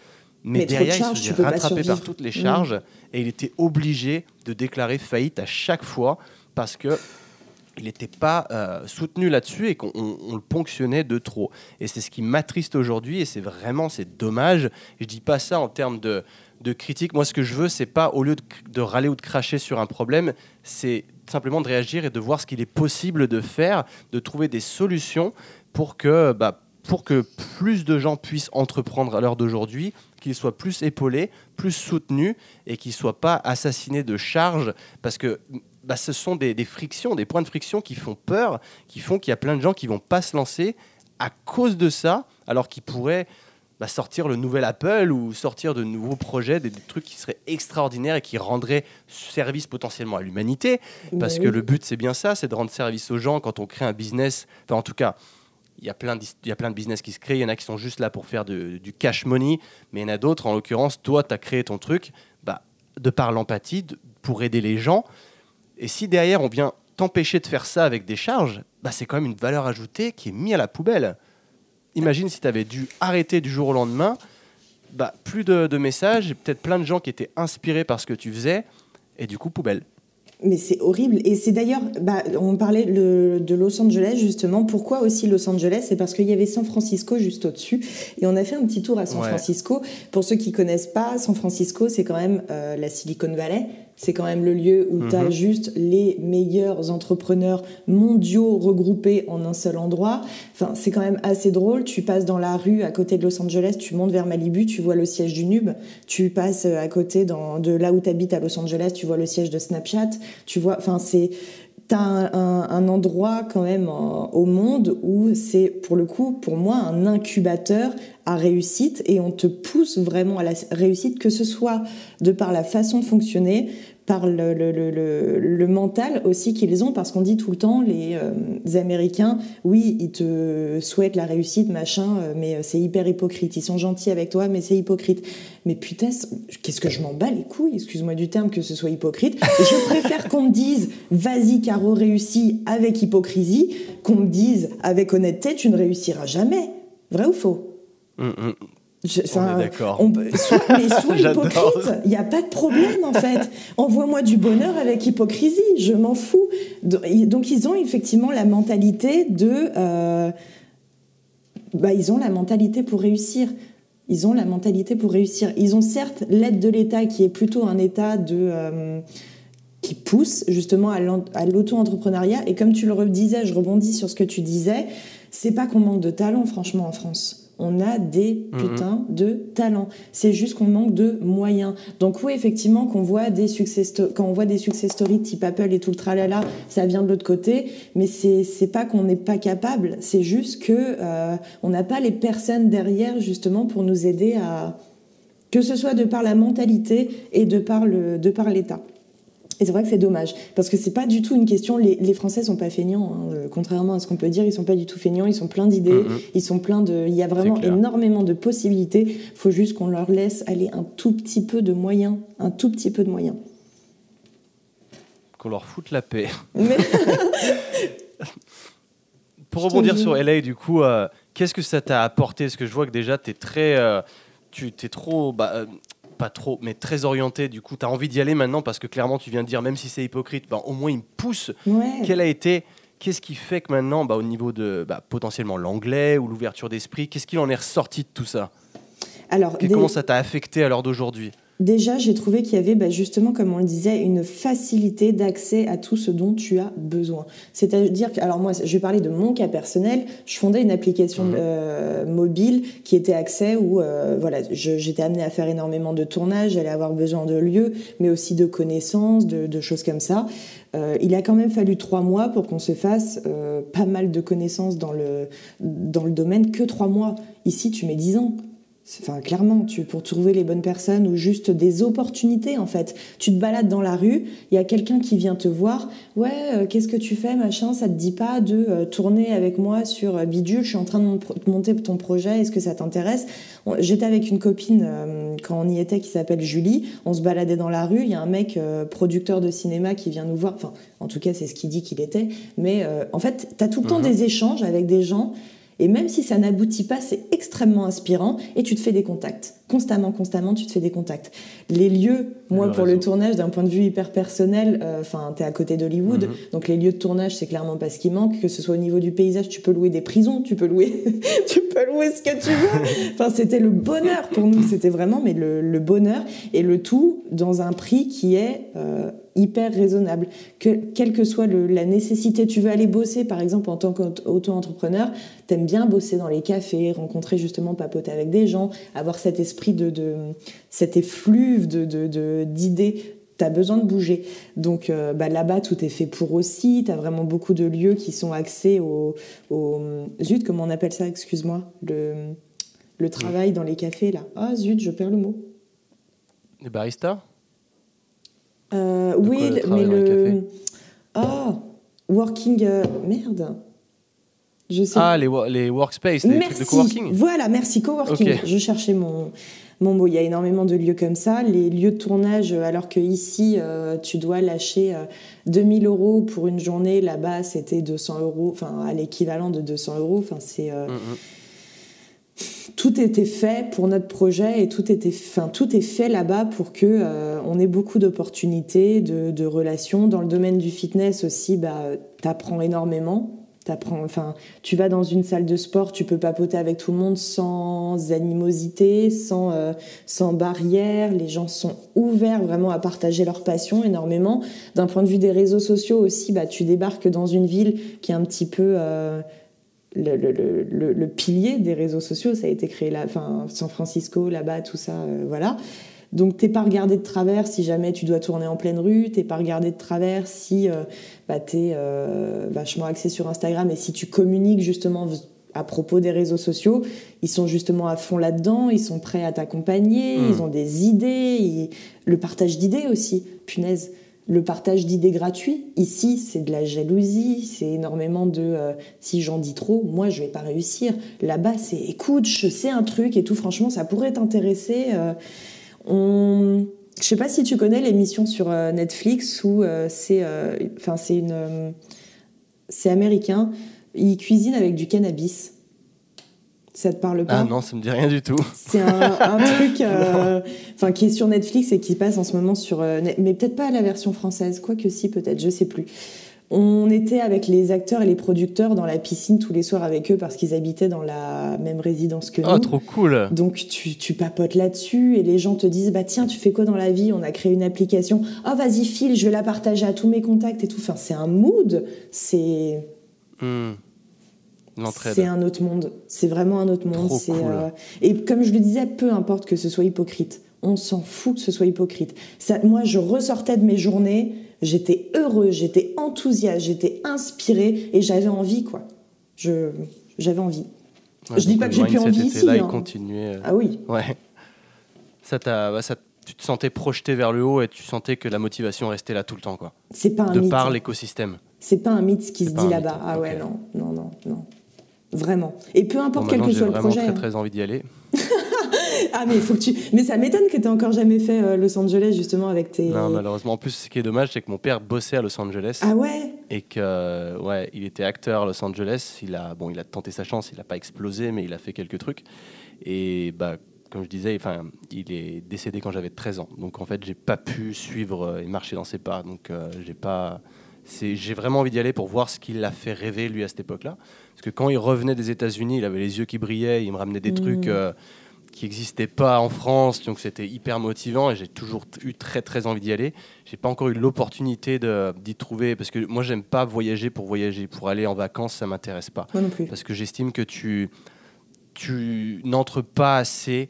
mais, derrière, il se faisait rattraper par toutes les charges mm. et il était obligé de déclarer faillite à chaque fois parce que il n'était pas euh, soutenu là-dessus et qu'on le ponctionnait de trop. Et c'est ce qui m'attriste aujourd'hui et c'est vraiment c'est dommage. Je dis pas ça en termes de de critique. Moi, ce que je veux, c'est pas au lieu de, râler ou de cracher sur un problème, c'est simplement de réagir et de voir ce qu'il est possible de faire, de trouver des solutions pour que, bah, pour que plus de gens puissent entreprendre à l'heure d'aujourd'hui, qu'ils soient plus épaulés, plus soutenus et qu'ils soient pas assassinés de charges parce que bah, ce sont des, des, frictions, des points de friction qui font peur, qui font qu'il y a plein de gens qui vont pas se lancer à cause de ça, alors qu'ils pourraient bah, sortir le nouvel Apple ou sortir de nouveaux projets, des, trucs qui seraient extraordinaires et qui rendraient service potentiellement à l'humanité. Parce bah que le but, c'est bien ça, c'est de rendre service aux gens quand on crée un business. Enfin, en tout cas, il y, a plein de, il y a plein de business qui se créent. Il y en a qui sont juste là pour faire du cash money. Mais il y en a d'autres, en l'occurrence, toi, tu as créé ton truc. Bah, de par l'empathie, pour aider les gens. Et si derrière, on vient t'empêcher de faire ça avec des charges, bah, c'est quand même une valeur ajoutée qui est mise à la poubelle. Imagine si tu avais dû arrêter du jour au lendemain, bah, plus de, de messages, et peut-être plein de gens qui étaient inspirés par ce que tu faisais, et du coup, poubelle. Mais c'est horrible. Et c'est d'ailleurs, bah, on parlait de Los Angeles justement. Pourquoi aussi Los Angeles? C'est parce qu'il y avait San Francisco juste au-dessus. Et on a fait un petit tour à San Francisco. Pour ceux qui connaissent pas, San Francisco, c'est quand même euh, la Silicon Valley c'est quand même le lieu où tu as juste les meilleurs entrepreneurs mondiaux regroupés en un seul endroit. Enfin, c'est quand même assez drôle. Tu passes dans la rue à côté de Los Angeles, tu montes vers Malibu, tu vois le siège du Nube. Tu passes à côté de là où tu habites à Los Angeles, tu vois le siège de Snapchat. Tu vois, enfin, c'est T'as un, endroit quand même au monde où c'est pour le coup pour moi un incubateur à réussite et on te pousse vraiment à la réussite que ce soit de par la façon de fonctionner, par le, mental aussi qu'ils ont, parce qu'on dit tout le temps, les, euh, Américains, oui, ils te souhaitent la réussite, machin, euh, mais euh, c'est hyper hypocrite. Ils sont gentils avec toi, mais c'est hypocrite. Mais putain, qu'est-ce que je m'en bats les couilles, excuse-moi du terme, que ce soit hypocrite. Je préfère qu'on me dise, vas-y, Caro, réussis avec hypocrisie, qu'on me dise, avec honnêteté, tu ne réussiras jamais. Vrai ou faux? Hum, hum. Je, on est d'accord. Soit, mais soit hypocrite, il n'y a pas de problème en fait. Envoie-moi du bonheur avec hypocrisie, je m'en fous. Donc ils ont effectivement la mentalité de... Euh, bah, ils ont la mentalité pour réussir. Ils ont la mentalité pour réussir. Ils ont certes l'aide de l'État qui est plutôt un État de... Euh, qui pousse justement à l'auto-entrepreneuriat. Et comme tu le redisais, je rebondis sur ce que tu disais, c'est pas qu'on manque de talent franchement en France on a des mhm. putains de talents. C'est juste qu'on manque de moyens. Donc oui, effectivement, qu'on voit des success quand on voit des success stories type Apple et tout le tralala, ça vient de l'autre côté. Mais c'est c'est pas qu'on n'est pas capable, c'est juste que euh, on n'a pas les personnes derrière justement pour nous aider à que ce soit de par la mentalité et de par le de par l'État. Et c'est vrai que c'est dommage, parce que c'est pas du tout une question. Les, les Français sont pas feignants, hein, euh, contrairement à ce qu'on peut dire, ils sont pas du tout feignants. Ils sont pleins d'idées, mm-hmm. ils sont pleins de. Il y a vraiment énormément de possibilités. Faut juste qu'on leur laisse aller un tout petit peu de moyens, un tout petit peu de moyens. Qu'on leur foute la paix. Pour rebondir sur LA, du coup, euh, qu'est-ce que ça t'a apporté? Parce que je vois que déjà, tu es très. Euh, tu es trop. Bah, pas trop, mais très orienté. Du coup, tu as envie d'y aller maintenant parce que clairement, tu viens de dire, même si c'est hypocrite, bah, au moins il me pousse. Quel a été, qu'est-ce qui fait que maintenant, bah, au niveau de bah, potentiellement l'anglais ou l'ouverture d'esprit, qu'est-ce qu'il en est ressorti de tout ça? Alors, Comment ça t'a affecté à l'heure d'aujourd'hui? Déjà, j'ai trouvé qu'il y avait bah, justement, comme on le disait, une facilité d'accès à tout ce dont tu as besoin. C'est-à-dire que, alors moi, je vais parler de mon cas personnel. Je fondais une application mhm. euh, mobile qui était accès où, euh, voilà, j'étais amenée à faire énormément de tournages, j'allais avoir besoin de lieux, mais aussi de connaissances, de, choses comme ça. Euh, il a quand même fallu trois mois pour qu'on se fasse pas mal de connaissances dans le dans le domaine. Que trois mois. Ici, tu mets dix ans. Enfin, clairement, tu, pour trouver les bonnes personnes ou juste des opportunités, en fait. Tu te balades dans la rue, il y a quelqu'un qui vient te voir. Ouais, euh, qu'est-ce que tu fais, machin? Ça te dit pas de euh, tourner avec moi sur euh, Bidule? Je suis en train de monter ton projet. Est-ce que ça t'intéresse? J'étais avec une copine quand on y était qui s'appelle Julie. On se baladait dans la rue. Il y a un mec producteur de cinéma qui vient nous voir. Enfin, en tout cas, c'est ce qu'il dit qu'il était. Mais en fait, tu as tout le temps mhm. des échanges avec des gens et même si ça n'aboutit pas, c'est extrêmement inspirant et tu te fais des contacts. Constamment, constamment, tu te fais des contacts. Les lieux, moi, pour le tournage, d'un point de vue hyper personnel, euh, enfin, tu es à côté d'Hollywood, mhm. donc les lieux de tournage, c'est clairement pas ce qui manque. Que ce soit au niveau du paysage, tu peux louer des prisons, tu peux louer, tu peux louer ce que tu veux. Enfin, c'était le bonheur pour nous. C'était vraiment, mais le, bonheur et le tout dans un prix qui est euh, hyper raisonnable. Que, quelle que soit la nécessité, tu veux aller bosser, par exemple, en tant qu'auto-entrepreneur, t'aimes bien bosser dans les cafés, rencontrer justement, papoter avec des gens, avoir cet esprit de, de cet effluve de, d'idées tu besoin de bouger. Donc euh, bah, là-bas, tout est fait pour aussi. Tu as vraiment beaucoup de lieux qui sont axés au, au... Zut, comment on appelle ça Excuse-moi. Le, le travail dans les cafés, là. Ah, zut, je perds le mot. Les baristas? Euh, oui, mais le. Oh, working. Euh, merde. Je sais. Ah, les, les workspace, les trucs de coworking. Voilà, merci, coworking. Je cherchais mon, mon mot. Il y a énormément de lieux comme ça. Les lieux de tournage, alors que ici, euh, tu dois lâcher 2000 euh, euros pour une journée, là-bas, c'était 200 euros, enfin, à l'équivalent de 200 euros. Enfin, c'est. Euh, mm, mm tout était fait pour notre projet et tout était, enfin, tout est fait là-bas pour que euh, on ait beaucoup d'opportunités, de, relations. Dans le domaine du fitness aussi, bah, t'apprends énormément. T'apprends, enfin, tu vas dans une salle de sport, tu peux papoter avec tout le monde sans animosité, sans, euh, sans barrière. Les gens sont ouverts vraiment à partager leur passion énormément. D'un point de vue des réseaux sociaux aussi, bah, tu débarques dans une ville qui est un petit peu euh, le, le, le, pilier des réseaux sociaux. Ça a été créé là, enfin, San Francisco, là-bas, tout ça, euh, voilà. Donc t'es pas regardé de travers si jamais tu dois tourner en pleine rue, t'es pas regardé de travers si euh, bah, t'es euh, vachement axé sur Instagram et si tu communiques justement à propos des réseaux sociaux, ils sont justement à fond là-dedans, ils sont prêts à t'accompagner, hmm. ils ont des idées, le partage d'idées aussi, punaise le partage d'idées gratuits. Ici, c'est de la jalousie, c'est énormément de euh, si j'en dis trop, moi je vais pas réussir. Là-bas, c'est écoute, je sais un truc et tout. Franchement, ça pourrait t'intéresser. Euh, on... Je sais pas si tu connais l'émission sur euh, Netflix où c'est, enfin c'est une, c'est américain. Ils cuisinent avec du cannabis. Ça te parle pas Ah non, ça me dit rien du tout. C'est un, truc euh, qui est sur Netflix et qui passe en ce moment sur... Euh, mais peut-être pas la version française, quoique si peut-être, je sais plus. On était avec les acteurs et les producteurs dans la piscine tous les soirs avec eux parce qu'ils habitaient dans la même résidence que oh, nous. Oh, trop cool Donc tu, tu papotes là-dessus et les gens te disent bah tiens tu fais quoi dans la vie? On a créé une application. Oh vas-y file, je vais la partager à tous mes contacts et tout. Enfin c'est un mood, c'est. Hmm. C'est un autre monde. C'est vraiment un autre monde. Euh, et comme je le disais, peu importe que ce soit hypocrite. On s'en fout que ce soit hypocrite. Ça, moi, je ressortais de mes journées, j'étais heureux, j'étais enthousiaste, j'étais inspiré et j'avais envie, quoi. Je, j'avais envie. je dis pas que j'ai plus envie ici. Là, hein. Euh. Ah oui. Ouais. Ça t'a, ça, tu te sentais projeté vers le haut et tu sentais que la motivation restait là tout le temps, quoi. C'est pas un de par l'écosystème. C'est pas un mythe ce qui se dit là-bas. Ah ouais, non, non, non, non. Vraiment. Et peu importe quel que soit le projet. J'ai vraiment très, très envie d'y aller. ah mais faut que tu mais ça m'étonne que tu encore jamais fait euh, Los Angeles justement avec tes Non, malheureusement en plus ce qui est dommage c'est que mon père bossait à Los Angeles. Ah ouais? Et que ouais, il était acteur à Los Angeles, il a bon, il a tenté sa chance, il n'a pas explosé mais il a fait quelques trucs et bah comme je disais, enfin, il est décédé quand j'avais 13 ans. Donc en fait, j'ai pas pu suivre euh, et marcher dans ses pas. Donc euh, j'ai pas j'ai vraiment envie d'y aller pour voir ce qu'il a fait rêver lui à cette époque-là. Parce que quand il revenait des États-Unis, il avait les yeux qui brillaient, il me ramenait des trucs mmh. euh, qui n'existaient pas en France, donc c'était hyper motivant et j'ai toujours eu très très envie d'y aller. J'ai pas encore eu l'opportunité d'y trouver parce que moi j'aime pas voyager pour voyager, pour aller en vacances ça m'intéresse pas. Moi non plus. Parce que j'estime que tu tu n'entres pas assez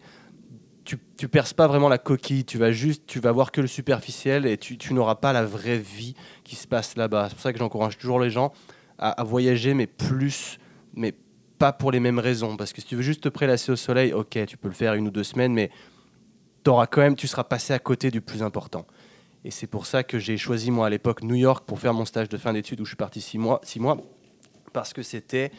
tu, tu perces pas vraiment la coquille, tu vas juste, tu vas voir que le superficiel et tu, tu n'auras pas la vraie vie qui se passe là-bas. C'est pour ça que j'encourage toujours les gens à, voyager, mais plus, mais pas pour les mêmes raisons. Parce que si tu veux juste te prélasser au soleil, ok, tu peux le faire une ou deux semaines, mais auras quand même, tu seras passé à côté du plus important. Et c'est pour ça que j'ai choisi moi à l'époque New York pour faire mon stage de fin d'études où je suis parti six mois, six mois parce que c'était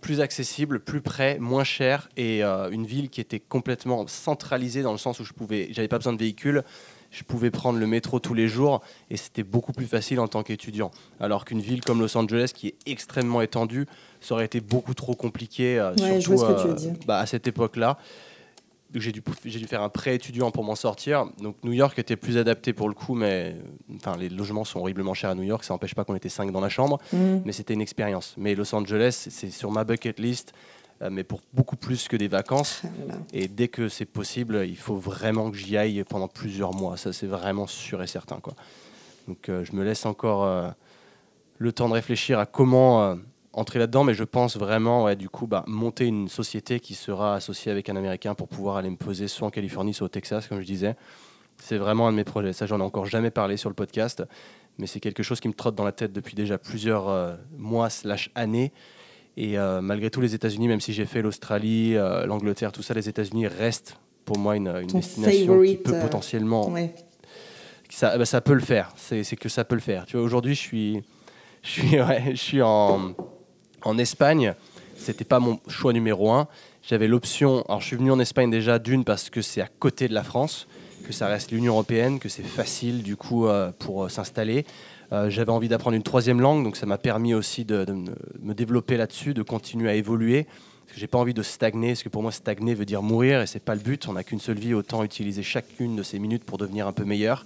plus accessible, plus près, moins cher et euh, une ville qui était complètement centralisée dans le sens où je pouvais, j'avais pas besoin de véhicule, je pouvais prendre le métro tous les jours et c'était beaucoup plus facile en tant qu'étudiant. Alors qu'une ville comme Los Angeles qui est extrêmement étendue, ça aurait été beaucoup trop compliqué, euh, surtout euh, bah, à cette époque-là j'ai dû, j'ai dû faire un prêt étudiant pour m'en sortir. Donc New York était plus adapté pour le coup, mais enfin, les logements sont horriblement chers à New York. Ça n'empêche pas qu'on était cinq dans la chambre, mm. mais c'était une expérience. Mais Los Angeles, c'est sur ma bucket list, mais pour beaucoup plus que des vacances. Et dès que c'est possible, il faut vraiment que j'y aille pendant plusieurs mois. Ça, c'est vraiment sûr et certain. Quoi. Donc euh, je me laisse encore euh, le temps de réfléchir à comment entrer là-dedans, mais je pense vraiment, ouais, du coup, bah, monter une société qui sera associée avec un Américain pour pouvoir aller me poser soit en Californie, soit au Texas, comme je disais. C'est vraiment un de mes projets. Ça, j'en ai encore jamais parlé sur le podcast, mais c'est quelque chose qui me trotte dans la tête depuis déjà plusieurs euh, mois slash années. Et euh, malgré tout, les États-Unis, même si j'ai fait l'Australie, euh, l'Angleterre, tout ça, les États-Unis restent pour moi une, une destination qui peut potentiellement... Ça, bah, ça peut le faire. C'est que ça peut le faire. Tu vois, aujourd'hui, je suis, je suis, je suis en en Espagne c'était pas mon choix numéro un. J'avais l'option. Alors, je suis venu en Espagne déjà d'une parce que c'est à côté de la France, que ça reste l'Union européenne, que c'est facile du coup euh, pour euh, s'installer. Euh, j'avais envie d'apprendre une troisième langue, donc ça m'a permis aussi de, me développer là-dessus, de continuer à évoluer. Parce que j'ai pas envie de stagner, parce que pour moi stagner veut dire mourir et c'est pas le but. On n'a qu'une seule vie, autant utiliser chacune de ces minutes pour devenir un peu meilleur.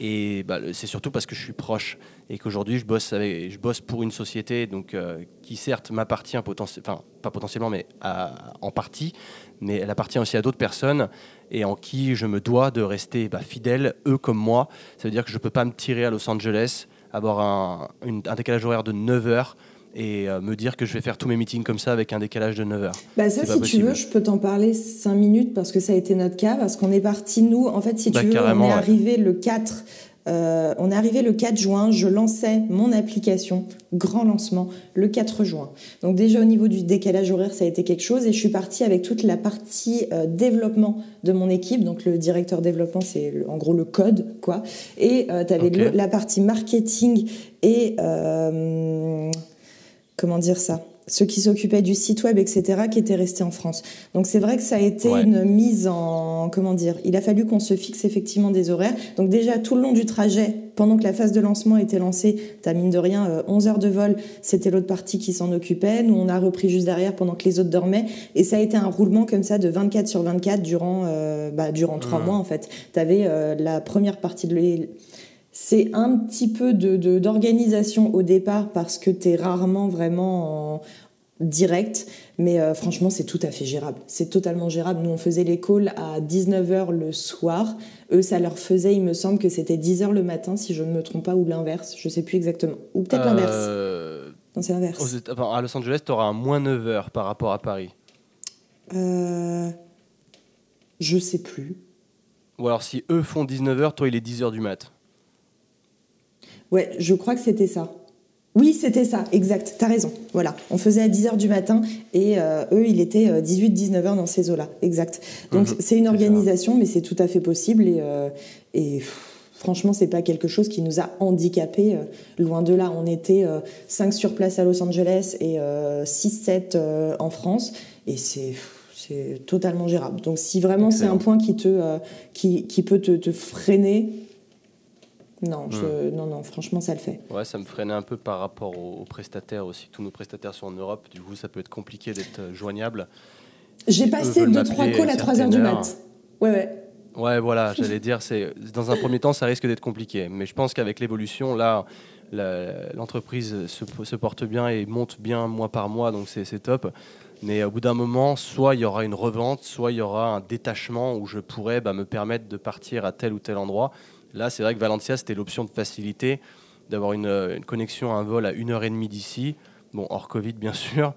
Et bah, c'est surtout parce que je suis proche et qu'aujourd'hui je bosse je bosse pour une société donc euh, qui certes m'appartient enfin pas potentiellement mais en partie, mais elle appartient aussi à d'autres personnes et en qui je me dois de rester bah, fidèle eux comme moi. Ça veut dire que je peux pas me tirer à Los Angeles, avoir un, un décalage horaire de 9 heures et euh, me dire que je vais faire tous mes meetings comme ça avec un décalage de 9 heures. Bah ça, si tu veux, je peux t'en parler 5 minutes parce que ça a été notre cas, parce qu'on est parti, nous, en fait, si bah, tu veux, on est arrivé le 4 euh, on est arrivé le 4 juin, je lançais mon application, grand lancement, le 4 juin. Donc déjà au niveau du décalage horaire, ça a été quelque chose et je suis partie avec toute la partie euh, développement de mon équipe. Donc le directeur développement, c'est en gros le code, quoi. Et tu avais la partie marketing et comment dire ça? Ceux qui s'occupaient du site web, etc., qui étaient restés en France. Donc c'est vrai que ça a été une mise en, comment dire, il a fallu qu'on se fixe effectivement des horaires. Donc déjà tout le long du trajet, pendant que la phase de lancement était lancée, t'as mine de rien 11 euh, heures de vol, c'était l'autre partie qui s'en occupait. Nous on a repris juste derrière pendant que les autres dormaient, et ça a été un roulement comme ça de 24 sur 24 durant, euh, bah, durant trois mmh. mois en fait. T'avais euh, la première partie de c'est un petit peu de, d'organisation au départ parce que tu es rarement vraiment en direct, mais euh, franchement c'est tout à fait gérable. C'est totalement gérable. Nous on faisait les calls à 19h le soir. Eux ça leur faisait, il me semble que c'était 10h le matin si je ne me trompe pas, ou l'inverse, je sais plus exactement. Ou peut-être l'inverse. Euh, non c'est l'inverse. à Los Angeles tu auras un moins 9h par rapport à Paris. Euh... Je sais plus. Ou alors si eux font 19h, toi il est 10h du mat'. Ouais, je crois que c'était ça. Oui, c'était ça, exact, t'as raison. Voilà, on faisait à 10h du matin et euh, eux, il était 18-19h euh, dans ces eaux-là, exact. Donc mhm. c'est une organisation, mais c'est tout à fait possible et, euh, et franchement, c'est pas quelque chose qui nous a handicapés, loin de là. On était 5 sur place à Los Angeles et 6-7 en France et c'est c'est totalement gérable. Donc si vraiment c'est un point qui, te, qui, qui peut te, te freiner, non, je, non, non, franchement, ça le fait. Ouais, ça me freinait un peu par rapport aux, prestataires aussi. Tous nos prestataires sont en Europe, du coup, ça peut être compliqué d'être euh, joignable. J'ai passé 2-3 calls à 3h du mat. Ouais, ouais. Ouais, voilà, j'allais dire, c'est dans un premier temps, ça risque d'être compliqué. Mais je pense qu'avec l'évolution, là, l'entreprise se, se, porte bien et monte bien mois par mois, donc c'est top. Mais au bout d'un moment, soit il y aura une revente, soit il y aura un détachement où je pourrais bah, me permettre de partir à tel ou tel endroit. Là, c'est vrai que Valencia, c'était l'option de facilité, d'avoir une, connexion à un vol à 1h30 d'ici, bon, hors Covid bien sûr.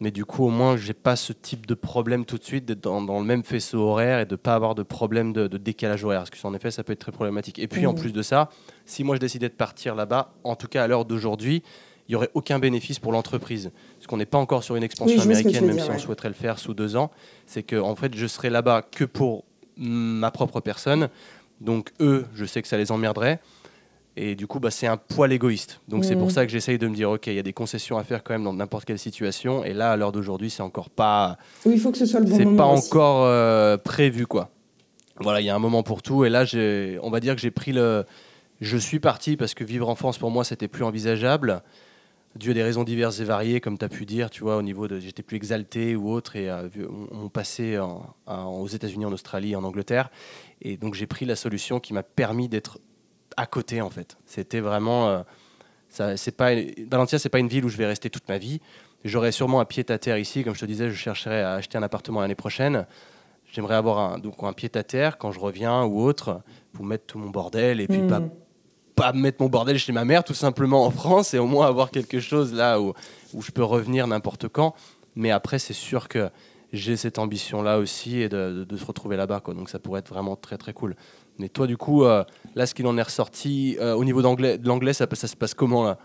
Mais du coup, au moins, j'ai pas ce type de problème tout de suite d'être dans, le même faisceau horaire et de pas avoir de problème de, décalage horaire. Parce que, en effet, ça peut être très problématique. Et puis, en plus de ça, si moi je décidais de partir là-bas, en tout cas à l'heure d'aujourd'hui, il n'y aurait aucun bénéfice pour l'entreprise. Parce qu'on n'est pas encore sur une expansion américaine, même si on souhaiterait le faire sous deux ans. C'est que, en fait, je serais là-bas que pour ma propre personne. Donc eux, je sais que ça les emmerderait. Et du coup, bah, c'est un poil égoïste. Donc c'est pour mm. ça que j'essaye de me dire, ok, il y a des concessions à faire quand même dans n'importe quelle situation. Et là, à l'heure d'aujourd'hui, c'est encore pas. Oui, il faut que ce soit le bon. C'est pas encore euh, prévu, quoi. Voilà, il y a un moment pour tout. Et là, on va dire que j'ai pris le. Je suis parti parce que vivre en France, pour moi, c'était plus envisageable. Dû à des raisons diverses et variées, comme tu as pu dire, tu vois, au niveau de. J'étais plus exalté ou autre. Et euh, on, passait aux États-Unis, en Australie, en Angleterre. Et donc j'ai pris la solution qui m'a permis d'être à côté en fait. C'était vraiment, euh, ça, c'est pas, Valentia c'est pas une ville où je vais rester toute ma vie. J'aurais sûrement un pied à terre ici, comme je te disais, je chercherais à acheter un appartement l'année prochaine. J'aimerais avoir un, donc un pied à terre quand je reviens ou autre pour mettre tout mon bordel et puis pas hmm. Pas mettre mon bordel chez ma mère tout simplement en France et au moins avoir quelque chose là où, où je peux revenir n'importe quand. Mais après c'est sûr que j'ai cette ambition-là aussi et de, se retrouver là-bas. Donc ça pourrait être vraiment très très cool. Mais toi, du coup, euh, là, ce qu'il en est ressorti, euh, au niveau de l'anglais, ça, ça se passe comment là?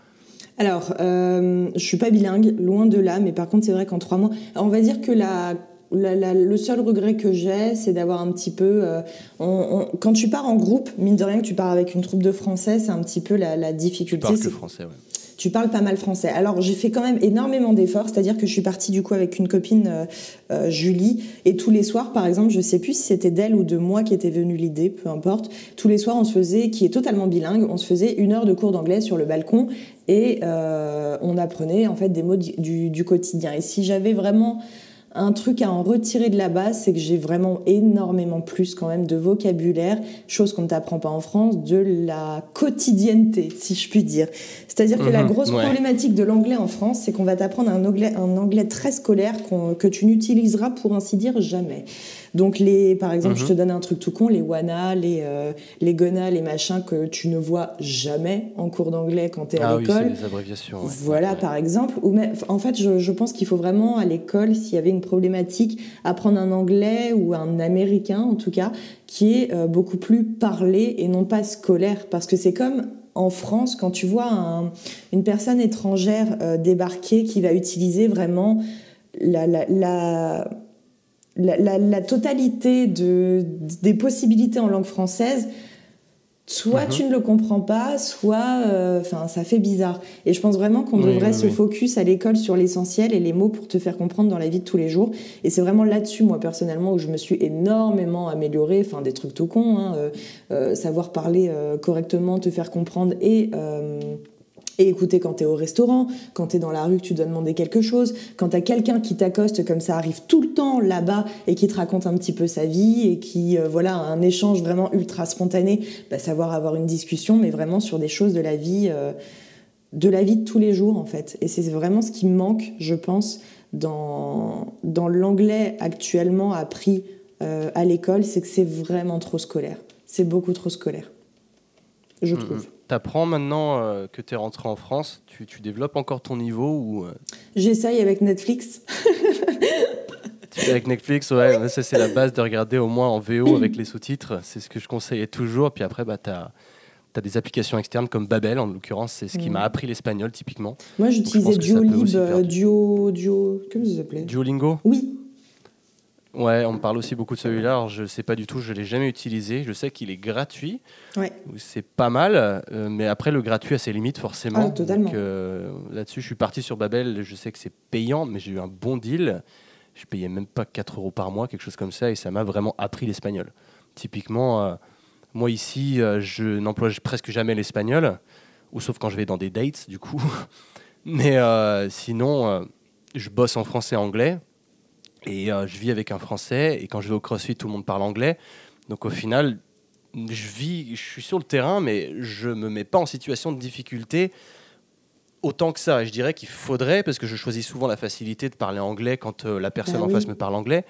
Alors, euh, je suis pas bilingue, loin de là, mais par contre, c'est vrai qu'en trois mois, on va dire que la, le seul regret que j'ai, c'est d'avoir un petit peu. Euh, quand tu pars en groupe, mine de rien, que tu pars avec une troupe de Français, c'est un petit peu la, difficulté. Tu parles que français, ouais tu parles pas mal français. Alors j'ai fait quand même énormément d'efforts, c'est-à-dire que je suis partie du coup avec une copine euh, euh, Julie et tous les soirs, par exemple, je sais plus si c'était d'elle ou de moi qui était venue l'idée, peu importe. Tous les soirs, on se faisait, qui est totalement bilingue, on se faisait une heure de cours d'anglais sur le balcon et on apprenait en fait des mots du, du quotidien. Et si j'avais vraiment un truc à en retirer de la base, c'est que j'ai vraiment énormément plus quand même de vocabulaire, chose qu'on ne t'apprend pas en France, de la quotidienneté, si je puis dire. C'est-à-dire que la mhm, grosse problématique de l'anglais en France, c'est qu'on va t'apprendre un anglais, un anglais très scolaire que tu n'utiliseras pour ainsi dire jamais. Donc les, par exemple, je te mhm. donne un truc tout con, les wana, les euh, les gona, les machins que tu ne vois jamais en cours d'anglais quand tu es à ah l'école. Oui, les abréviations. Voilà, par exemple. Ou en fait, je, je pense qu'il faut vraiment à l'école, s'il y avait une problématique, apprendre un anglais ou un américain en tout cas, qui est euh, beaucoup plus parlé et non pas scolaire, parce que c'est comme en France, quand tu vois un, une personne étrangère euh, débarquer qui va utiliser vraiment la, totalité de, des possibilités en langue française, soit mhm. tu ne le comprends pas, soit euh, ça fait bizarre. Et je pense vraiment qu'on devrait se focus à l'école sur l'essentiel et les mots pour te faire comprendre dans la vie de tous les jours. Et c'est vraiment là-dessus, moi personnellement, où je me suis énormément améliorée. Enfin, des trucs tout cons, hein, euh, euh, savoir parler correctement, te faire comprendre et et écouter quand tu es au restaurant, quand tu es dans la rue, que tu dois demander quelque chose, quand tu as quelqu'un qui t'accoste comme ça arrive tout le temps là-bas et qui te raconte un petit peu sa vie et qui, euh, voilà, un échange vraiment ultra spontané, bah, savoir avoir une discussion, mais vraiment sur des choses de la vie, euh, de la vie de tous les jours en fait. Et c'est vraiment ce qui me manque, je pense, dans, dans l'anglais actuellement appris euh, à l'école, c'est que c'est vraiment trop scolaire. C'est beaucoup trop scolaire, je trouve. T'apprends maintenant euh, que tu es rentré en France, tu, tu, développes encore ton niveau ou euh? J'essaye avec Netflix. avec Netflix, ouais, ça c'est la base de regarder au moins en VO avec les sous-titres. C'est ce que je conseillais toujours. Puis après, bah, tu as, as, des applications externes comme Babel, en l'occurrence, c'est ce qui m'a appris l'espagnol typiquement. Moi j'utilisais Duolib, euh, Duo, Duo, comment ça s'appelait? Duolingo? Oui. Ouais, on me parle aussi beaucoup de celui-là. Alors, je ne sais pas du tout, je ne l'ai jamais utilisé. Je sais qu'il est gratuit. Ouais. C'est pas mal, euh, mais après, le gratuit a ses limites, forcément. Ah, totalement. Euh, là-dessus, je suis parti sur Babel. Je sais que c'est payant, mais j'ai eu un bon deal. Je payais même pas 4 euros par mois, quelque chose comme ça, et ça m'a vraiment appris l'espagnol. Typiquement, euh, moi ici, je n'emploie presque jamais l'espagnol, ou sauf quand je vais dans des dates, du coup. mais sinon, je bosse en français et euh, je vis avec un Français, et quand je vais au CrossFit, tout le monde parle anglais. Donc au final, je vis, je suis sur le terrain, mais je me mets pas en situation de difficulté autant que ça. Et je dirais qu'il faudrait, parce que je choisis souvent la facilité de parler anglais quand euh, la personne bah en face me parle anglais.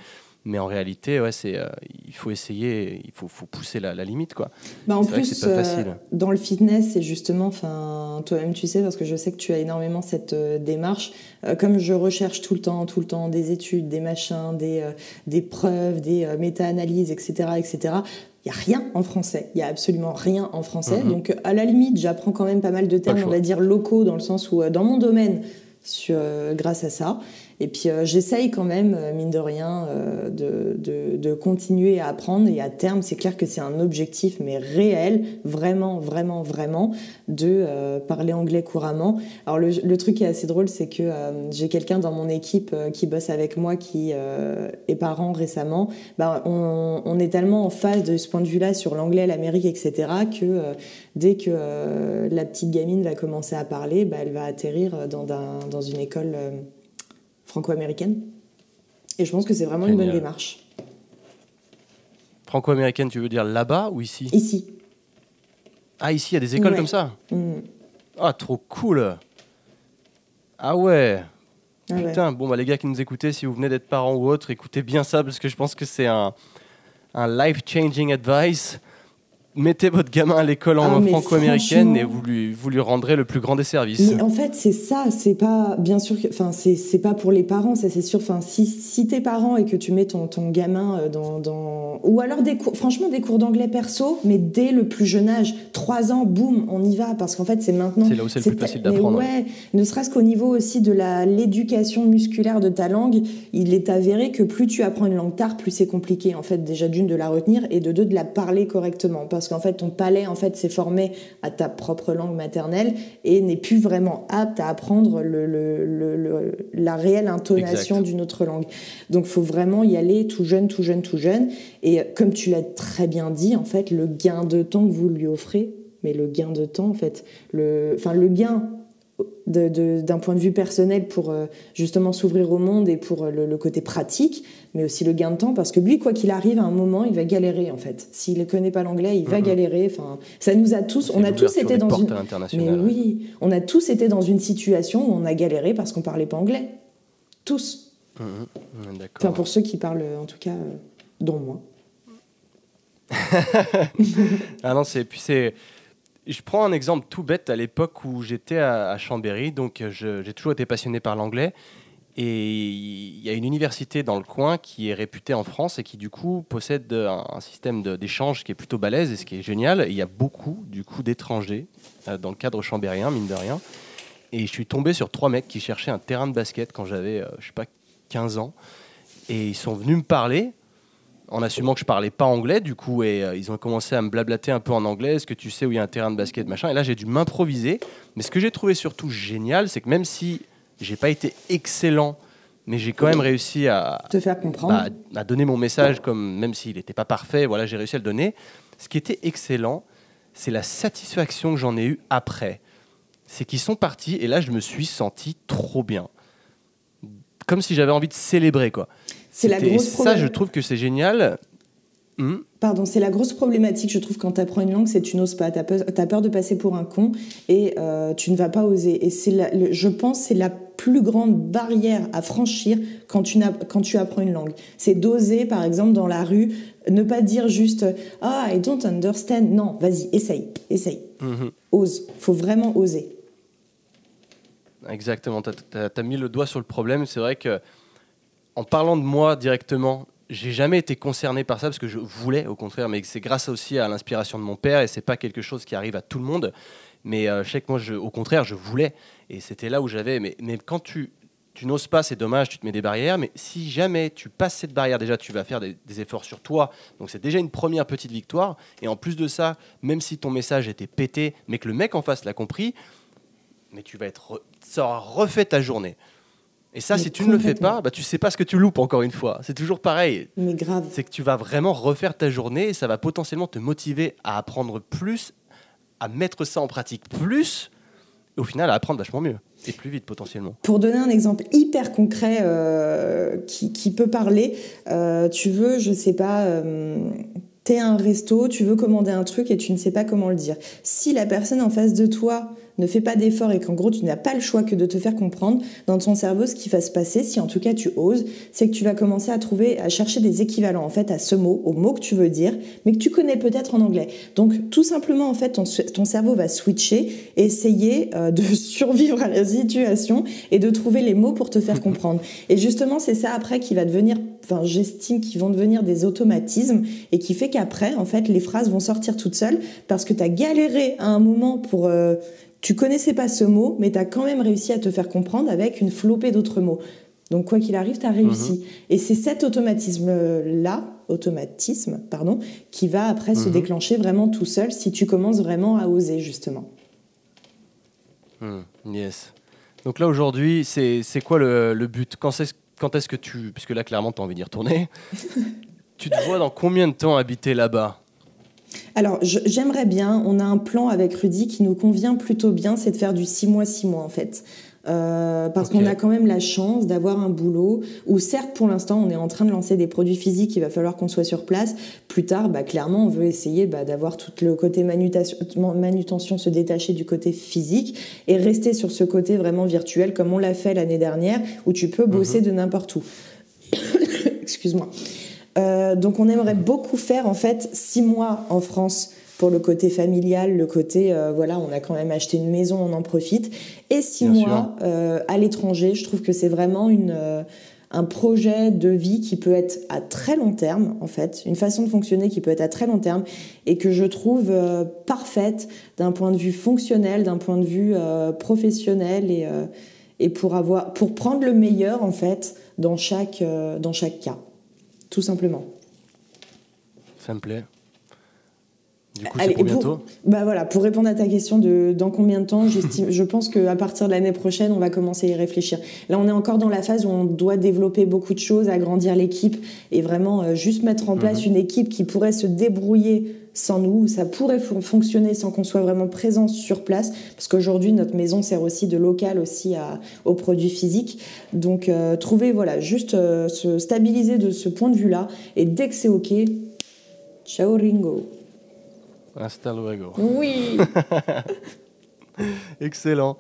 Mais en réalité, ouais, c'est, euh, il faut essayer, il faut, faut pousser la, limite. Quoi. Bah en plus, pas facile. dans le fitness, c'est justement, toi-même tu sais, parce que je sais que tu as énormément cette démarche, euh, comme je recherche tout le temps, tout le temps des études, des machins, des, euh, des preuves, des euh, méta-analyses, etc., etc., il n'y a rien en français. Il n'y a absolument rien en français. Mhm. Donc, à la limite, j'apprends quand même pas mal de termes, on va dire, locaux, dans le sens où, dans mon domaine, sur, grâce à ça. Et puis euh, j'essaye quand même, euh, mine de rien, euh, de, de, continuer à apprendre. Et à terme, c'est clair que c'est un objectif, mais réel, vraiment, vraiment, vraiment, de parler anglais couramment. Alors le, truc qui est assez drôle, c'est que j'ai quelqu'un dans mon équipe qui bosse avec moi, qui est parent récemment. Bah, on, est tellement en phase de ce point de vue-là sur l'anglais, l'Amérique, etc., que dès que la petite gamine va commencer à parler, bah, elle va atterrir dans, dans une école franco-américaine. Et je pense que c'est vraiment une bonne démarche. Franco-américaine, tu veux dire là-bas ou ici? Ici. Ah, ici, il y a des écoles comme ça mm. Ah, trop cool Ah ouais ah Putain, bon, bah, les gars qui nous écoutez, si vous venez d'être parents ou autre, écoutez bien ça parce que je pense que c'est un, un life-changing advice mettez votre gamin à l'école en ah, franco-américaine et vous lui, vous lui rendrez le plus grand des services. Mais en fait, c'est ça, c'est pas, bien sûr, enfin, c'est pas pour les parents, ça c'est sûr. Enfin, si, si t'es parent et que tu mets ton, ton gamin euh, dans, dans, ou alors des cours, franchement, des cours d'anglais perso, mais dès le plus jeune âge, trois ans, boum, on y va, parce qu'en fait, c'est maintenant. C'est là où c'est le plus facile d'apprendre. Ouais, ne serait-ce qu'au niveau aussi de la, l'éducation musculaire de ta langue, il est avéré que plus tu apprends une langue tard, plus c'est compliqué, en fait, déjà d'une de la retenir et de deux de la parler correctement. Parce parce qu'en fait ton palais en fait s'est formé à ta propre langue maternelle et n'est plus vraiment apte à apprendre le, le, la réelle intonation d'une autre langue. Donc faut vraiment y aller tout jeune, tout jeune, tout jeune. Et comme tu l'as très bien dit, en fait, le gain de temps que vous lui offrez, mais le gain de temps, en fait, le, enfin le gain d'un point de vue personnel pour euh, justement s'ouvrir au monde et pour euh, le, côté pratique, mais aussi le gain de temps parce que lui, quoi qu'il arrive, à un moment, il va galérer en fait. S'il ne connaît pas l'anglais, il va galérer. Enfin, ça nous a tous, on a tous été dans une, mais oui, on a tous été dans une situation où on a galéré parce qu'on parlait pas anglais, tous. Enfin, pour ceux qui parlent, en tout cas, euh, dont moi. ah non, c'est puis c'est je prends un exemple tout bête à l'époque où j'étais à, Chambéry, donc j'ai toujours été passionné par l'anglais. Et il y a une université dans le coin qui est réputée en France et qui du coup possède un, système d'échange qui est plutôt balèze et ce qui est génial. il y a beaucoup du coup d'étrangers euh, dans le cadre chambérien, mine de rien. Et je suis tombé sur trois mecs qui cherchaient un terrain de basket quand j'avais, euh, je sais pas, 15 ans. Et ils sont venus me parler en assumant que je parlais pas anglais du coup et euh, ils ont commencé à me blablater un peu en anglais est-ce que tu sais où il y a un terrain de basket machin et là j'ai dû m'improviser mais ce que j'ai trouvé surtout génial c'est que même si j'ai pas été excellent mais j'ai quand même réussi à te faire comprendre. bah, à donner mon message comme même s'il n'était pas parfait voilà j'ai réussi à le donner. Ce qui était excellent c'est la satisfaction que j'en ai eu après. C'est qu'ils sont partis et là je me suis senti trop bien. Comme si j'avais envie de célébrer quoi. C'est la grosse Ça, je trouve que c'est génial. Hmm. Pardon, c'est la grosse problématique, je trouve, quand tu apprends une langue, c'est que tu n'oses pas. Tu as, peur de passer pour un con et euh, tu ne vas pas oser. Et c'est, je pense, c'est la plus grande barrière à franchir quand tu, quand tu apprends une langue. C'est d'oser, par exemple, dans la rue, ne pas dire juste Ah, I don't understand. Non, vas-y, essaye, essaye. Mhm. Ose. faut vraiment oser. Exactement, tu as, mis le doigt sur le problème. C'est vrai que en parlant de moi directement, j'ai jamais été concerné par ça parce que je voulais, au contraire, mais c'est grâce aussi à l'inspiration de mon père et c'est pas quelque chose qui arrive à tout le monde. Mais euh, je sais que moi, au contraire, je voulais et c'était là où j'avais. Mais, mais quand tu, tu n'oses pas, c'est dommage, tu te mets des barrières. Mais si jamais tu passes cette barrière, déjà, tu vas faire des, efforts sur toi. Donc c'est déjà une première petite victoire. Et en plus de ça, même si ton message était pété, mais que le mec en face l'a compris, mais tu vas être, ça aura refait ta journée. Et ça, si tu ne le fais pas, bah, tu sais pas ce que tu loupes encore une fois. C'est toujours pareil. Mais grave. C'est que tu vas vraiment refaire ta journée et ça va potentiellement te motiver à apprendre plus, à mettre ça en pratique plus, et au final à apprendre vachement mieux et plus vite potentiellement. Pour donner un exemple hyper concret euh, qui, qui, peut parler, euh, tu veux, je sais pas, euh, t'es un resto, tu veux commander un truc et tu ne sais pas comment le dire. Si la personne en face de toi ne fais pas d'effort et qu'en gros tu n'as pas le choix que de te faire comprendre, dans ton cerveau ce qui va se passer, si en tout cas tu oses, c'est que tu vas commencer à trouver, à chercher des équivalents en fait à ce mot, au mot que tu veux dire, mais que tu connais peut-être en anglais. Donc tout simplement en fait ton, ton cerveau va switcher essayer euh, de survivre à la situation et de trouver les mots pour te faire comprendre. Et justement c'est ça après qui va devenir enfin j'estime qu'ils vont devenir des automatismes et qui fait qu'après en fait les phrases vont sortir toutes seules parce que tu as galéré à un moment pour euh, tu connaissais pas ce mot, mais tu as quand même réussi à te faire comprendre avec une flopée d'autres mots. Donc quoi qu'il arrive, tu as réussi. Mhm. Et c'est cet automatisme-là, automatisme, pardon, qui va après se mhm. déclencher vraiment tout seul si tu commences vraiment à oser, justement. Hmm, yes. Donc là, aujourd'hui, c'est quoi le, le but? Quand est-ce que tu... Puisque là, clairement, tu as envie d'y retourner. tu te vois dans combien de temps habiter là-bas? Alors, j'aimerais bien, on a un plan avec Rudy qui nous convient plutôt bien, c'est de faire du 6 mois, 6 mois en fait. Euh, parce qu'on a quand même la chance d'avoir un boulot où certes pour l'instant on est en train de lancer des produits physiques, il va falloir qu'on soit sur place. Plus tard, bah, clairement on veut essayer bah, d'avoir tout le côté manutention, manutention se détacher du côté physique et rester sur ce côté vraiment virtuel comme on l'a fait l'année dernière où tu peux bosser mhm. de n'importe où. Excuse-moi. Euh, donc on aimerait beaucoup faire en fait six mois en France pour le côté familial, le côté euh, voilà, on a quand même acheté une maison, on en profite, et six mois euh, à l'étranger. Je trouve que c'est vraiment une un projet de vie qui peut être à très long terme, en fait, une façon de fonctionner qui peut être à très long terme et que je trouve parfaite d'un point de vue fonctionnel, d'un point de vue professionnel et, et pour, avoir, pour prendre le meilleur, en fait, dans chaque, dans chaque cas tout simplement. Ça me plaît. Du coup, c'est pour bientôt bah voilà, pour répondre à ta question de dans combien de temps, je pense qu'à partir de l'année prochaine, on va commencer à y réfléchir. Là, on est encore dans la phase où on doit développer beaucoup de choses, agrandir l'équipe et vraiment euh, juste mettre en place mhm. une équipe qui pourrait se débrouiller sans nous, ça pourrait fonctionner sans qu'on soit vraiment présent sur place, parce qu'aujourd'hui notre maison sert aussi de local aussi à, aux produits physiques. Donc euh, trouver voilà juste euh, se stabiliser de ce point de vue-là, et dès que c'est ok, ciao Ringo. Hasta luego. Oui. Excellent.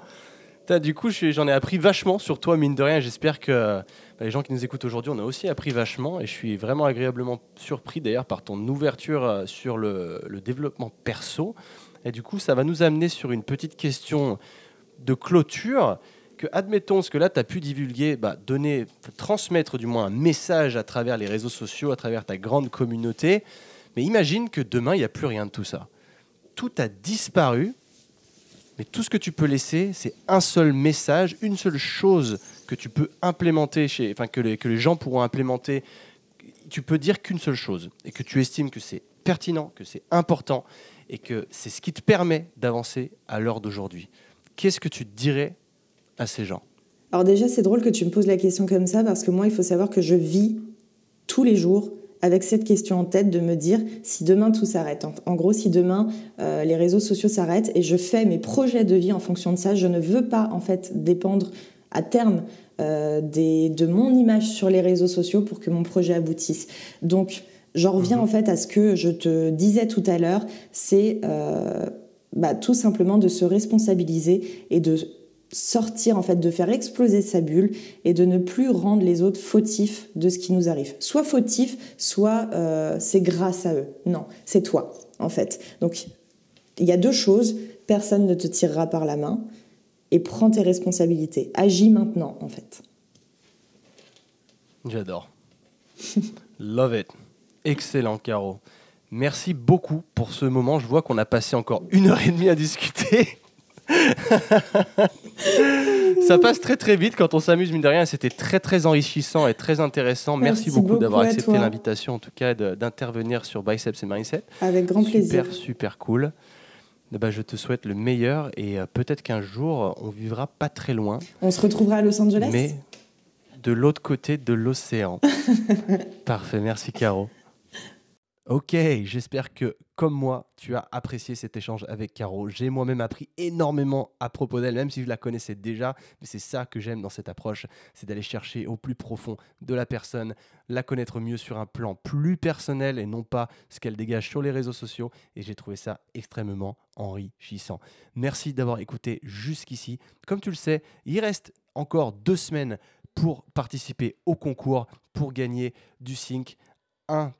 du coup, j'en ai appris vachement sur toi, mine de rien. J'espère que les gens qui nous écoutent aujourd'hui, on a aussi appris vachement. Et je suis vraiment agréablement surpris d'ailleurs par ton ouverture euh, sur le, développement perso. Et du coup, ça va nous amener sur une petite question de clôture. Que, admettons, ce que là, tu as pu divulguer, bah, donner, transmettre du moins un message à travers les réseaux sociaux, à travers ta grande communauté. Mais imagine que demain, il n'y a plus rien de tout ça. Tout a disparu, mais tout ce que tu peux laisser, c'est un seul message, une seule chose que tu peux implémenter, chez, enfin que les, que les gens pourront implémenter. Tu peux dire qu'une seule chose et que tu estimes que c'est pertinent, que c'est important et que c'est ce qui te permet d'avancer à l'heure d'aujourd'hui. Qu'est-ce que tu dirais à ces gens? Alors déjà, c'est drôle que tu me poses la question comme ça parce que moi, il faut savoir que je vis tous les jours avec cette question en tête de me dire si demain tout s'arrête. En, gros, si demain euh, les réseaux sociaux s'arrêtent et je fais mes projets de vie en fonction de ça, je ne veux pas en fait dépendre à terme euh, des, de mon image sur les réseaux sociaux pour que mon projet aboutisse. Donc, j'en reviens mhm. en fait à ce que je te disais tout à l'heure, c'est euh, bah, tout simplement de se responsabiliser et de sortir en fait de faire exploser sa bulle et de ne plus rendre les autres fautifs de ce qui nous arrive. Soit fautif, soit euh, c'est grâce à eux. Non, c'est toi en fait. Donc il y a deux choses. Personne ne te tirera par la main et prends tes responsabilités. Agis maintenant en fait. J'adore. Love it. Excellent, Caro. Merci beaucoup pour ce moment. Je vois qu'on a passé encore une heure et demie à discuter. ça passe très très vite quand on s'amuse, mine de rien. C'était très très enrichissant et très intéressant. Merci, beaucoup, d'avoir accepté l'invitation, en tout cas, d'intervenir sur Biceps et Mindset. Avec grand plaisir. Super, super cool. Eh ben, je te souhaite le meilleur et euh, peut-être qu'un jour, on vivra pas très loin. On se retrouvera à Los Angeles? Mais de l'autre côté de l'océan. Parfait, merci Caro. Ok, j'espère que, comme moi, tu as apprécié cet échange avec Caro. J'ai moi-même appris énormément à propos d'elle, même si je la connaissais déjà. Mais c'est ça que j'aime dans cette approche, c'est d'aller chercher au plus profond de la personne, la connaître mieux sur un plan plus personnel et non pas ce qu'elle dégage sur les réseaux sociaux. Et j'ai trouvé ça extrêmement enrichissant. Merci d'avoir écouté jusqu'ici. Comme tu le sais, il reste encore deux semaines pour participer au concours, pour gagner du sync. Un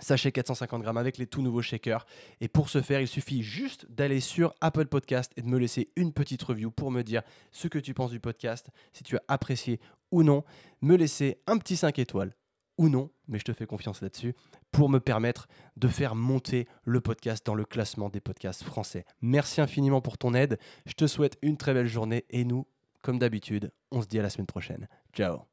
Sachet 450 grammes avec les tout nouveaux shakers. Et pour ce faire, il suffit juste d'aller sur Apple Podcast et de me laisser une petite review pour me dire ce que tu penses du podcast, si tu as apprécié ou non. Me laisser un petit 5 étoiles ou non, mais je te fais confiance là-dessus, pour me permettre de faire monter le podcast dans le classement des podcasts français. Merci infiniment pour ton aide. Je te souhaite une très belle journée et nous, comme d'habitude, on se dit à la semaine prochaine. Ciao